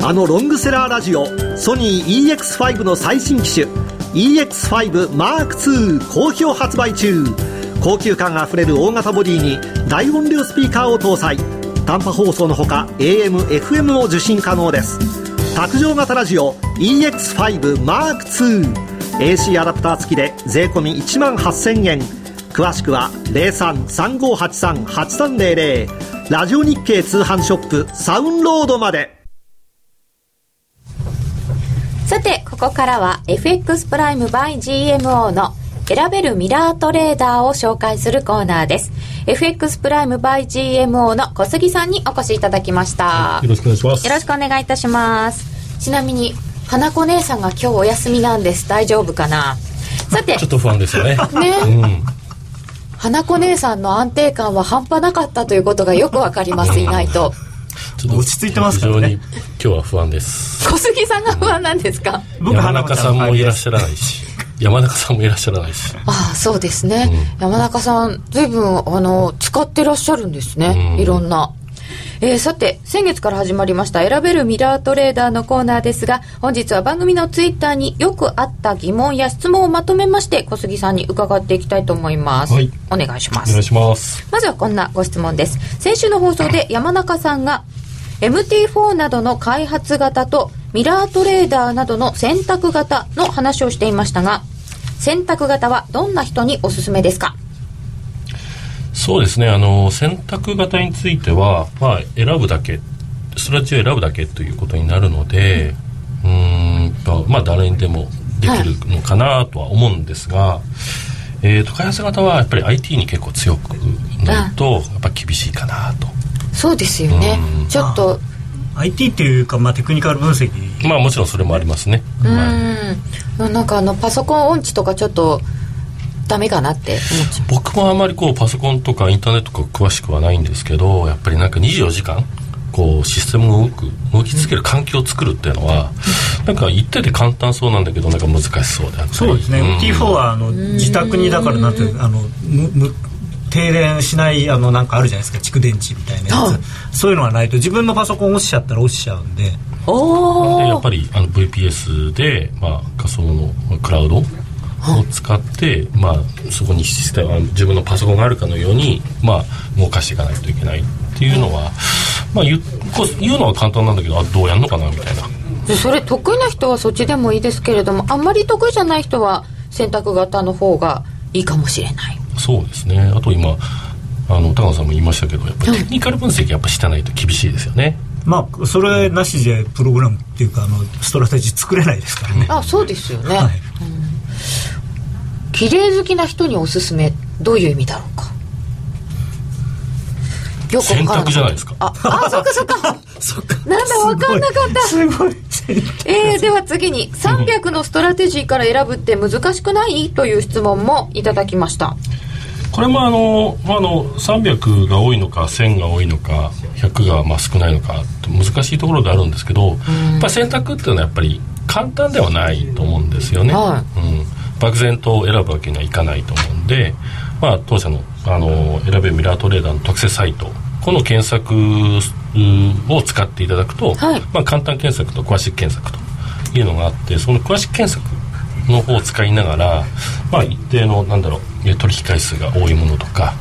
あのロングセラーラジオソニー EX5 の最新機種 EX5M2 好評発売中。高級感あふれる大型ボディに大音量スピーカーを搭載。短波放送のほか AM、FM も受信可能です。卓上型ラジオ EX5M2 AC アダプター付きで税込1万8000円。詳しくは0335838300ラジオ日経通販ショップサウンロードまで。さて、ここからは FX プライム by GMO の選べるミラートレーダーを紹介するコーナーです。FX プライム by GMO の小杉さんにお越しいただきました。よろしくお願いします。よろしくお願いいたします。ちなみに、花子姉さんが今日お休みなんです。大丈夫かな？さてちょっと不安ですよね。ね、うん。花子姉さんの安定感は半端なかったということがよくわかりますいないとちょっと落ち着いてますからね。非常に今日は不安です。小杉さんが不安なんですか？僕山花子ちゃん中さんもいらっしゃらないし、山中さんもいらっしゃらないし。ああそうですね、山中さん随分あの使ってらっしゃるんですね、うん。いろんな。えーさて先月から始まりました選べるミラートレーダーのコーナーですが本日は番組のツイッターによくあった疑問や質問をまとめまして小杉さんに伺っていきたいと思います、はい。お願いします。お願いします。まずはこんなご質問です。先週の放送で山中さんが MT4 などの開発型とミラートレーダーなどの選択型の話をしていましたが、選択型はどんな人におすすめですか？そうですね、あの、選択型については、まあ、選ぶだけ、ストラテジーを選ぶだけということになるので、うーんと、まあ、誰にでもできるのかなとは思うんですが、えーと、開発型はやっぱり IT に結構強くないと、やっぱ厳しいかなと。そうですよねうん。ちょっと、IT っていうか、まあ、テクニカル分析まあ、もちろんそれもありますね。うはいん。なんかあの、パソコン音痴とかちょっと、ダメかなって思っちゃう。僕もあまりこうパソコンとかインターネットとか詳しくはないんですけどやっぱりなんか24時間こうシステムが動く動き続ける環境を作るっていうのは、なんか言ってて簡単そうなんだけどなんか難しそうであったりそうですね、ん T4 はあの自宅にだからなんてあのむむ停電しないあのなんかあるじゃないですか蓄電池みたいなやはい。つそういうのがないと自分のパソコン落ちちゃったら落ちちゃうんで。おー。でやっぱりあの VPS で、まあ、仮想のクラウドを使って、まあ、そこにシステムあ自分のパソコンがあるかのように、まあ、動かしていかないといけないっていうのは、まあ、言言うのは簡単なんだけどあどうやるのかなみたいな。でそれ得意な人はそっちでもいいですけれどもあんまり得意じゃない人は選択型の方がいいかもしれないそうですね。あと今あの高野さんも言いましたけどやっぱりテクニカル分析やっぱしてないと厳しいですよね、まあそれなしでプログラムっていうかあのストラテジー作れないですからね、あそうですよね、はい。綺麗好きな人におすすめどういう意味だろうか。よく選択じゃないですか。ああそっかそっか。そっか。なんだわかんなかった。すごい。えー、では次に300のストラテジーから選ぶって難しくない？という質問もいただきましたこれもあの,、まあ、あの300が多いのか1000が多いのか100がまあ少ないのか難しいところであるんですけど、やっぱり選択っていうのはやっぱり簡単ではないと思うんですよね、はうん、漠然と選ぶわけにはいかないと思うんで、まあ、当社のあの選べるミラートレーダーの特設サイトこの検索うんを使っていただくと、はい。まあ、簡単検索と詳しい検索というのがあってその詳しい検索の方を使いながら、まあ、一定のなんだろうえ取引回数が多いものとか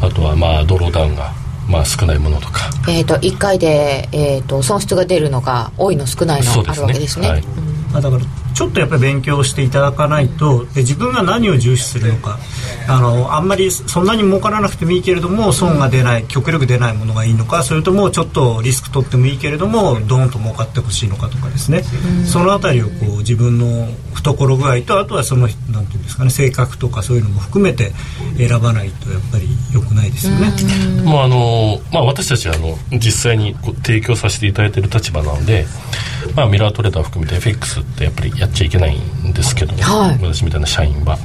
あとはまあドローダウンがまあ少ないものとか。えっ、と1回で、えー、と損失が出るのが多いの少ないのあるわけですね。はい。まあ、だからちょっとやっぱり勉強していただかないとで自分が何を重視するのかあのあんまりそんなに儲からなくてもいいけれども損が出ない極力出ないものがいいのかそれともちょっとリスク取ってもいいけれどもドーンと儲かってほしいのかとかですねそのあたりをこう自分の懐具合とあとはそのなんていうんですかね性格とかそういうのも含めて選ばないとやっぱり良くないですよね。もうあのまあ、私たちはあの実際にこう提供させていただいている立場なので、まあ、ミラートレーダー含めて FX ってやっぱりやっちゃいけないんですけど、はい。私みたいな社員は。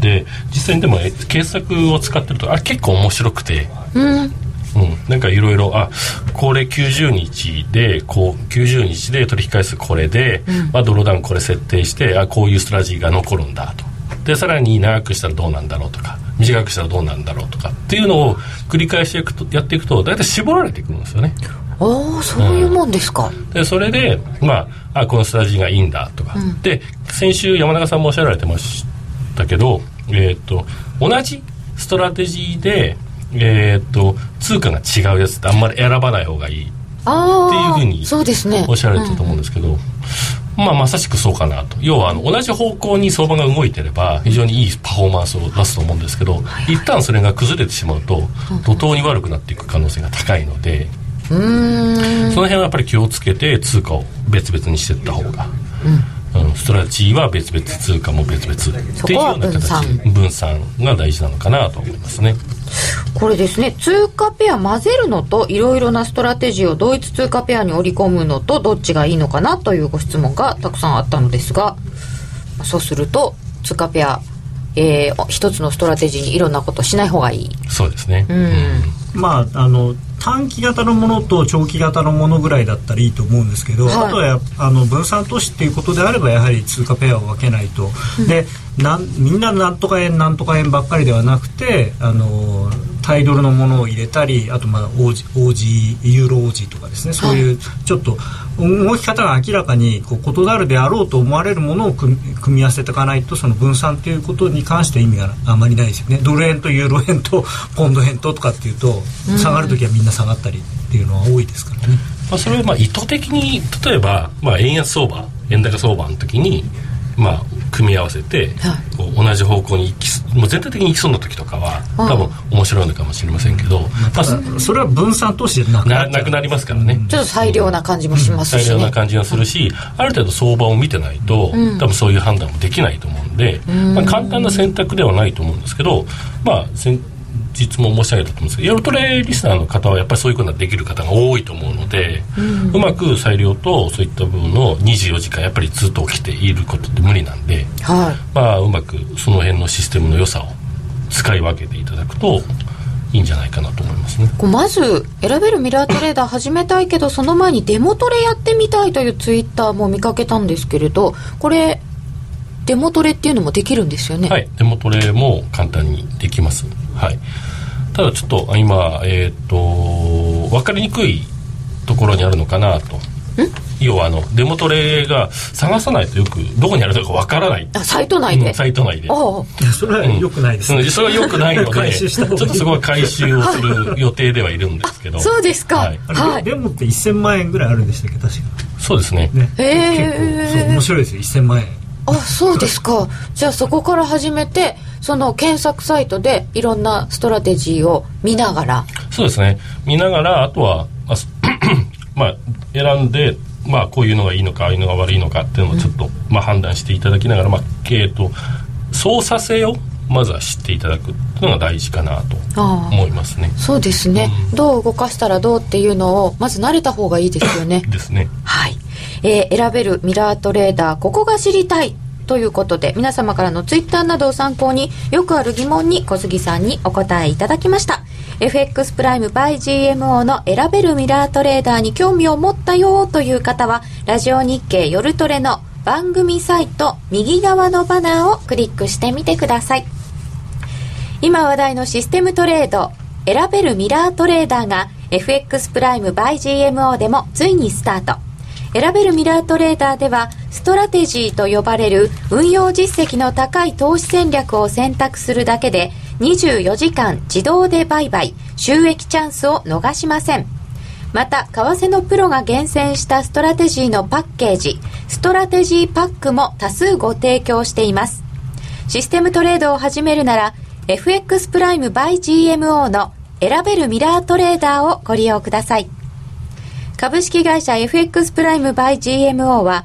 で実際にでもえ検索を使ってるとあれ結構面白くて、うん。うん、なんかいろいろあこれ90日でこう90日で取引回数これで、まあ、ドローダウンこれ設定してあこういうストラテジーが残るんだと。でさらに長くしたらどうなんだろうとか短くしたらどうなんだろうとかっていうのを繰り返していくとやっていくと大体絞られてくるんですよねああそういうもんですか、でそれで、まあ、あこのストラテジーがいいんだとか、で先週山中さんもおっしゃられてましたけど、えー、と同じストラテジーで、えー、と通貨が違うやつってあんまり選ばない方がいいっていうふうにそうですねおっしゃられてたと思うんですけど、まあ、まさしくそうかなと。要はあの同じ方向に相場が動いてれば非常にいいパフォーマンスを出すと思うんですけど一旦それが崩れてしまうと怒涛に悪くなっていく可能性が高いので。うーん。その辺はやっぱり気をつけて通貨を別々にしていった方が、うん。ストラテジーは別々通貨も別々っていうような形分散。が大事なのかなと思いますね。これですね。通貨ペア混ぜるのといろいろなストラテジーを同一通貨ペアに織り込むのとどっちがいいのかなというご質問がたくさんあったのですがそうすると通貨ペアえー、一つのストラテジーにいろんなことしない方がいい。そうですね、うん、まああの短期型のものと長期型のものぐらいだったらいいと思うんですけど、はい、あとはあの分散投資っていうことであればやはり通貨ペアを分けないと、うん、でなんみんななんとか円なんとか円ばっかりではなくてあのタイドルのものを入れたりあとまあオージオージユーロオージとかですね。そういうちょっと動き方が明らかにこう異なるであろうと思われるものを組み合わせていかないとその分散ということに関して意味があまりないですよね。ドル円とユーロ円とポンド円ととかっていうと下がる時はみんな下がったりっていうのは多いですからね。まあ、それはまあ意図的に例えば、まあ、円安相場円高相場の時にまあ、組み合わせて、こう同じ方向に行きもう全体的に行きそうな時とかは多分面白いのかもしれませんけど、まあ、それは分散投資でなくななくなりますからね。ちょっと裁量な感じもしますし、ね、裁量な感じがするし、ある程度相場を見てないと、多分そういう判断もできないと思うんで、まあ、簡単な選択ではないと思うんですけどまあ実も申し上げたと思うんですけど夜トレリスナーの方はやっぱりそういうことができる方が多いと思うので、うん、うまく裁量とそういった部分の24時間やっぱりずっと起きていることって無理なんで、はい、まあうまくその辺のシステムの良さを使い分けていただくといいんじゃないかなと思いますね。まず選べるミラートレーダー始めたいけどその前にデモトレやってみたいというツイッターも見かけたんですけれどこれデモトレっていうのもできるんですよね？はい。デモトレも簡単にできます。はいただちょっと今えっ、ー、と分かりにくいところにあるのかなと。要はあのデモトレが探さないとよくどこにあるのかわからない。あサイト内で、うん、サイト内で。それはよくないです、ね、うん、それはよくないのでちょっとそこは回収をする予定ではいるんですけど。そうですか、はい、はい、デモって1000万円ぐらいあるんでしたっけ？確か。そうですね。ね、えー、結構面白いですよ。1000万円。あそうですか。じゃあそこから始めてその検索サイトでいろんなストラテジーを見ながら。そうですね。見ながらあとはあ まあ選んでまあこういうのがいいのかああいうのが悪いのかっていうのをちょっと、うん、まあ判断していただきながらまあえっと操作性をまずは知っていただくっていうのが大事かなと思いますね。そうですね、うん、どう動かしたらどうっていうのをまず慣れた方がいいですよね。ですね。はい。えー、選べるミラートレーダーここが知りたいということで皆様からのツイッターなどを参考によくある疑問に小杉さんにお答えいただきました。FX プライム by GMO の選べるミラートレーダーに興味を持ったよという方はラジオ日経夜トレの番組サイト右側のバナーをクリックしてみてください。今話題のシステムトレード選べるミラートレーダーが FX プライム by GMO でもついにスタート。選べるミラートレーダーではストラテジーと呼ばれる運用実績の高い投資戦略を選択するだけで24時間自動で売買収益チャンスを逃しません。また為替のプロが厳選したストラテジーのパッケージストラテジーパックも多数ご提供しています。システムトレードを始めるなら FX プライム by GMO の選べるミラートレーダーをご利用ください。株式会社 FX プライムバイ GMO は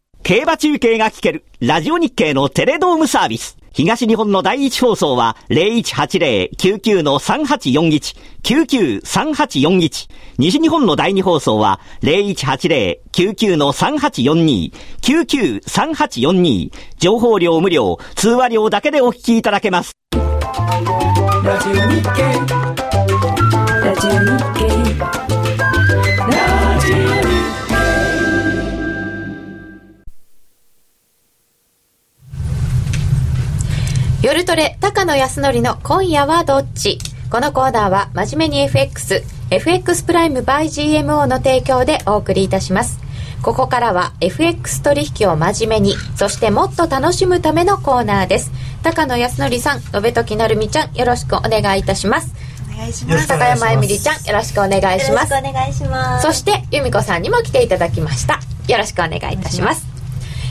競馬中継が聞ける、ラジオ日経のテレドームサービス。東日本の第一放送は0180-99-3841、99-3841。西日本の第二放送は0180-99-3842、99-3842。情報量無料、通話料だけでお聞きいただけます。ラジオ日経ラジオ日経夜トレ高野康則の今夜はどっち？このコーナーは真面目に FX FX プライム by GMO の提供でお送りいたします。ここからは FX 取引を真面目にそしてもっと楽しむためのコーナーです。高野康則さん延時なるみちゃんよろしくお願いいたします。お願いします。高山えみりちゃんよろしくお願いします。よろしくお願いします。そして由美子さんにも来ていただきました。よろしくお願いいたします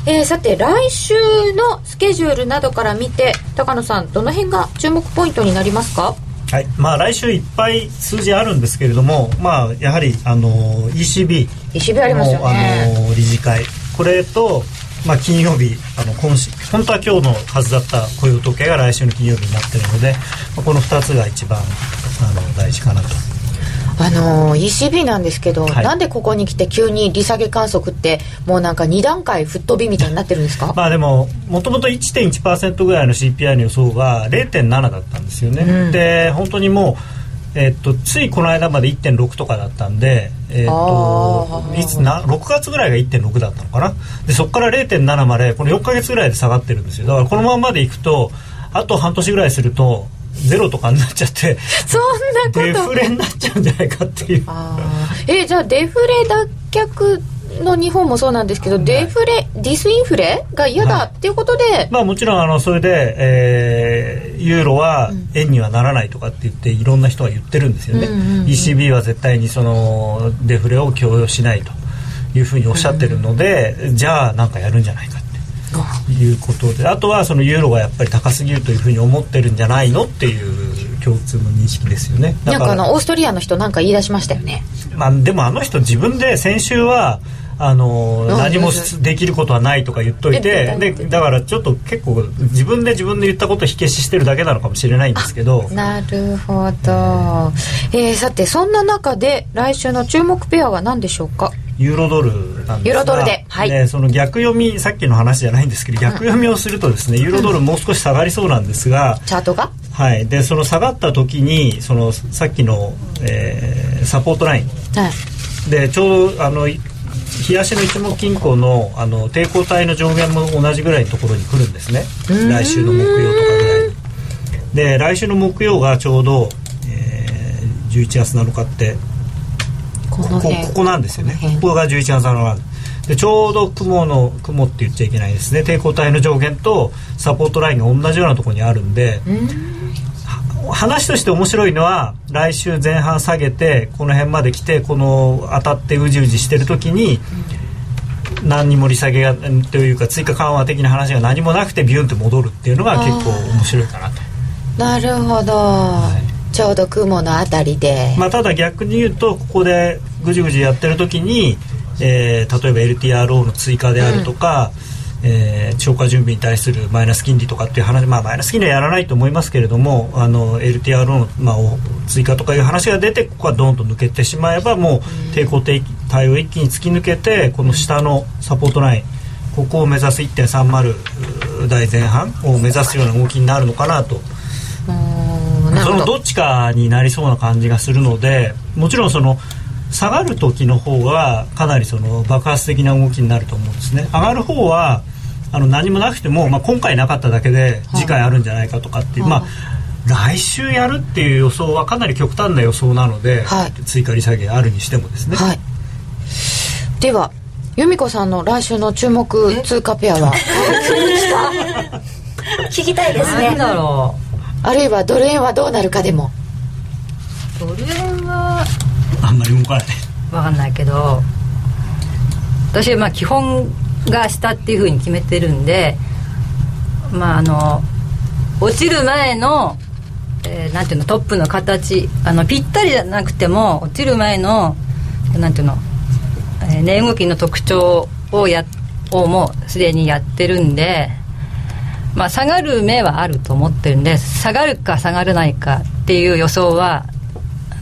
えー、さて来週のスケジュールなどから見て高野さんどの辺が注目ポイントになりますか？はい。まあ、来週いっぱい数字あるんですけれども、まあ、やはりあの ECB のありますあの理事会。これと、まあ、金曜日あの今週本当は今日のはずだった雇用統計が来週の金曜日になっているので、まあ、この2つが一番あの大事かなと。あのー ECB なんですけど、はい。なんでここに来て急に利下げ観測ってもうなんか2段階吹っ飛びみたいになってるんですか、まあでももともと1.1%ぐらいの CPI の予想が0.7だったんですよね、うん。で本当にもう、えっとついこの間まで1.6とかだったんで、えっといつな6月ぐらいが1.6だったのかな？でそこから0.7までこの4か月ぐらいで下がってるんですよ。だからこのままでいくとあと半年ぐらいするとゼロとかになっちゃってそんなこと。デフレになっちゃうんじゃないかっていう。えじゃあデフレ脱却の日本もそうなんですけど、デフレディスインフレが嫌だっていうことで、まあもちろんあのそれで、えーユーロは円にはならないとかって言っていろんな人が言ってるんですよね、うんうんうん。ECB は絶対にそのデフレを強要しないというふうにおっしゃってるので、じゃあなんかやるんじゃないかいうことであとはそのユーロがやっぱり高すぎるというふうに思ってるんじゃないのっていう共通の認識ですよね。だなんかあのオーストリアの人なんか言い出しましたよね。まあ、でもあの人自分で先週はあのうん。何もしできることはないとか言っといてでだからちょっと結構自分で自分で言ったことを火消ししてるだけなのかもしれないんですけど。なるほど、えーさてそんな中で来週の注目ペアは何でしょうか？ユーロドルなんですがユーロドルではい。ねその逆読みさっきの話じゃないんですけど逆読みをするとですね、ユーロドルもう少し下がりそうなんですが、チャートが？はい、でその下がった時にそのさっきの、えーサポートライン。はい。でちょうどあのい冷やしの一目金庫のあの抵抗体の上限も同じぐらいのところに来るんですね。来週の木曜とかぐらいに。で来週の木曜がちょうど、えー11月7日ってこここここなんですよね。こここが11月7日でちょうど雲の雲って言っちゃいけないですね。抵抗体の上限とサポートラインが同じようなところにあるんでは話として面白いのは来週前半下げてこの辺まで来てこの当たってうじうじしてる時に何にも利下げがというか追加緩和的な話が何もなくてビュンって戻るっていうのが結構面白いかなと。なるほど、ちょうど雲のあたりで、まあ、ただ逆に言うとここでぐじぐじやってる時に、えー例えば LTRO の追加であるとか、えー超過準備に対するマイナス金利とかっていう話、まあ、マイナス金利はやらないと思いますけれどもあの LTRO の、まあ、お追加とかいう話が出てここはドンと抜けてしまえばもう抵抗体対を一気に突き抜けてこの下のサポートラインここを目指す1.30台前半を目指すような動きになるのかなと。そのどっちかになりそうな感じがするのでもちろんその下がる時の方がかなりその爆発的な動きになると思うんですね。上がる方はあの何もなくても、まあ、今回なかっただけで次回あるんじゃないかとかっていう、まあ来週やるっていう予想はかなり極端な予想なので、はい。追加利下げあるにしてもですね、はい。では由美子さんの来週の注目通貨ペアは？聞きたいですね。なんだろあるいはドル円はどうなるかでも。うドル円はあんまり動かない。分かんないけど私はまあ基本が下っていうふうに決めてるんでまああの落ちる前の、えーなんていうのトップの形あのぴったりじゃなくても落ちる前のなんていうの、えー値動きの特徴をやをもうすでにやってるんでまあ下がる目はあると思ってるんで下がるか下がらないかっていう予想は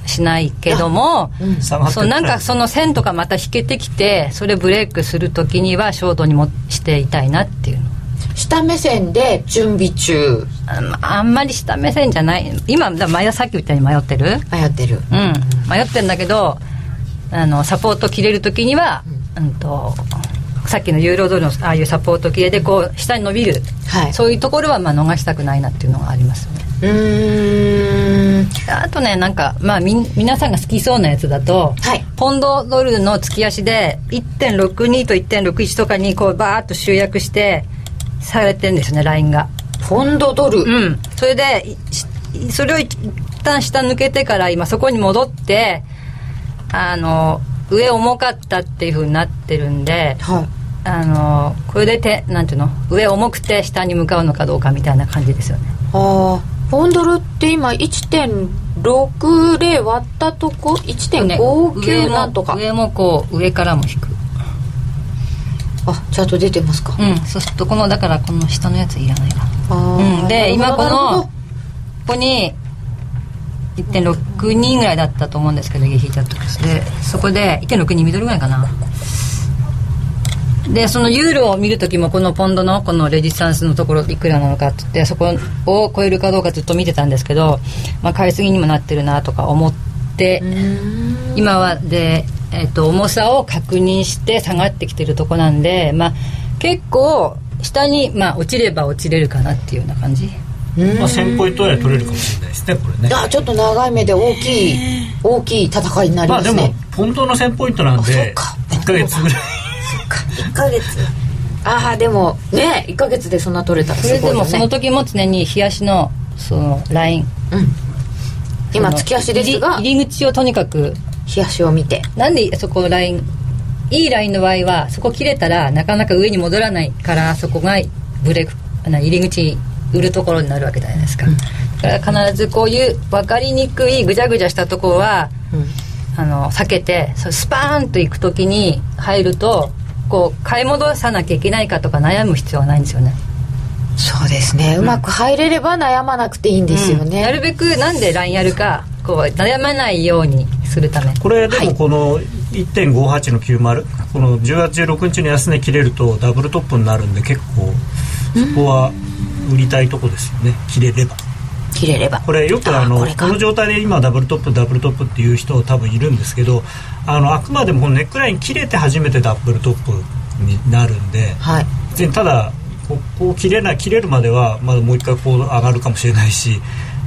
しないけども、下がってそうなんかその線とかまた引けてきてそれブレイクするときにはショートにもしていたいなっていうの。下目線で準備中。あまあんまり下目線じゃない。今だ迷さっき言ったように迷ってる？迷ってる。うん。迷ってんだけどあのサポート切れるときには、うん、とさっきのユーロドルのああいうサポート系でこう下に伸びる、はい。そういうところはまあ逃したくないなっていうのがありますよね。うーん。あとねなんかまあみん皆さんが好きそうなやつだと、はい。ポンドドルの月足で1.62と1.61とかにこうバーッと集約してされてんですねラインが。ポンドドル、うん。それでそれを一旦下抜けてから今そこに戻ってあの上重かったっていうふうになってるんではいあのこれでてなんていうの上重くて下に向かうのかどうかみたいな感じですよね。ああポンドルって今1.60割ったとこ？1.59なんとか、上もこう上からも引く。あちゃんと出てますか、うんそうするとこのだからこの下のやついらないかな。あーうん、で今このここに1.62ぐらいだったと思うんですけど家引いちゃったでそこで1.62ミドルぐらいかなでそのユーロを見るときもこのポンドのこのレジスタンスのところいくらなのかって言ってそこを超えるかどうかずっと見てたんですけど、まあ、買いすぎにもなってるなとか思って今はで、えっと重さを確認して下がってきてるとこなんで、まあ、結構下に、まあ、落ちれば落ちれるかなっていうような感じ。まあ、1000ポイントぐらい取れるかもしれないですねこれね。あちょっと長い目で大きい大きい戦いになりまあですもね、ポンドの1000ポイントなんでっか。1ヶ月ぐらい1ヶ月。ああでもね1ヶ月でそんな取れたらそれでもすごいよね。その時も常に冷やしのそのライン。今その月足ですが入り入り口をとにかく冷やしを見て。なんでそこラインいいラインの場合はそこ切れたらなかなか上に戻らないからそこがブレークあの入り口売るところになるわけじゃないですか、だから必ずこういう分かりにくいぐちゃぐちゃしたところは、あの避けてそうスパーンと行く時に入るとこう買い戻さなきゃいけないかとか悩む必要はないんですよね。そうですね。うまく入れれば悩まなくていいんですよね、なるべくなんで LINE やるかこう悩まないようにするため。これでもこの1.58の90この10月16日の安値切れるとダブルトップになるんで結構そこは売りたいとこですよね。切れれば切れれば。これよくあのこの状態で今ダブルトップダブルトップっていう人多分いるんですけどあのあくまでもこのネックライン切れて初めてダブルトップになるんではい。ただここう切れない切れるまではまだもう一回こう上がるかもしれないし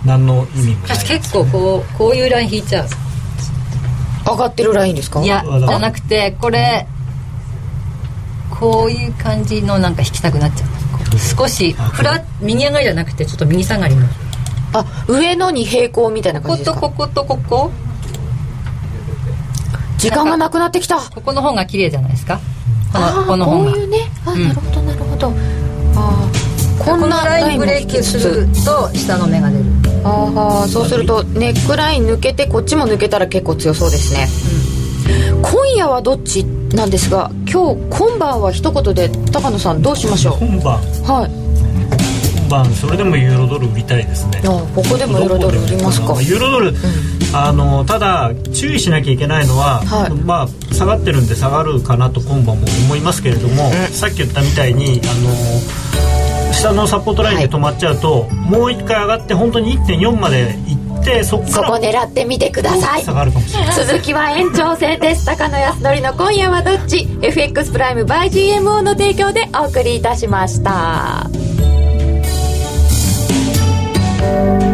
何の意味もない私結構こうこういうライン引いちゃう。上がってるラインですか？いやあじゃなくてこれこういう感じのなんか引きたくなっちゃう。少しフラ右上がりじゃなくてちょっと右下がりのあ上のに平行みたいなこ感じですか？ことこことここ？時間がなくなってきた。ここの方が綺麗じゃないですか？こあのーこの方が。こういうね。あ、うん。なるほどなるほど。あーこんなラインブレーキすると下の目が出る。ああそうするとネックライン抜けてこっちも抜けたら結構強そうですね、今夜はどっちなんですが今日今晩は一言で高野さんどうしましょう？今晩？はい今晩それでもユーロドル売りたいですね。あここでもユーロドル売りますか。ユーロドル、あのただ注意しなきゃいけないのは、はい。まあ下がってるんで下がるかなと今晩も思いますけれども、さっき言ったみたいにあの下のサポートラインで止まっちゃうと、もう一回上がって本当に1.4まで行ってそこ狙ってみてください。下がるかもしれない。続きは延長戦です。高野康則の今夜はどっち？FX プライム by GMO の提供でお送りいたしました Thank you.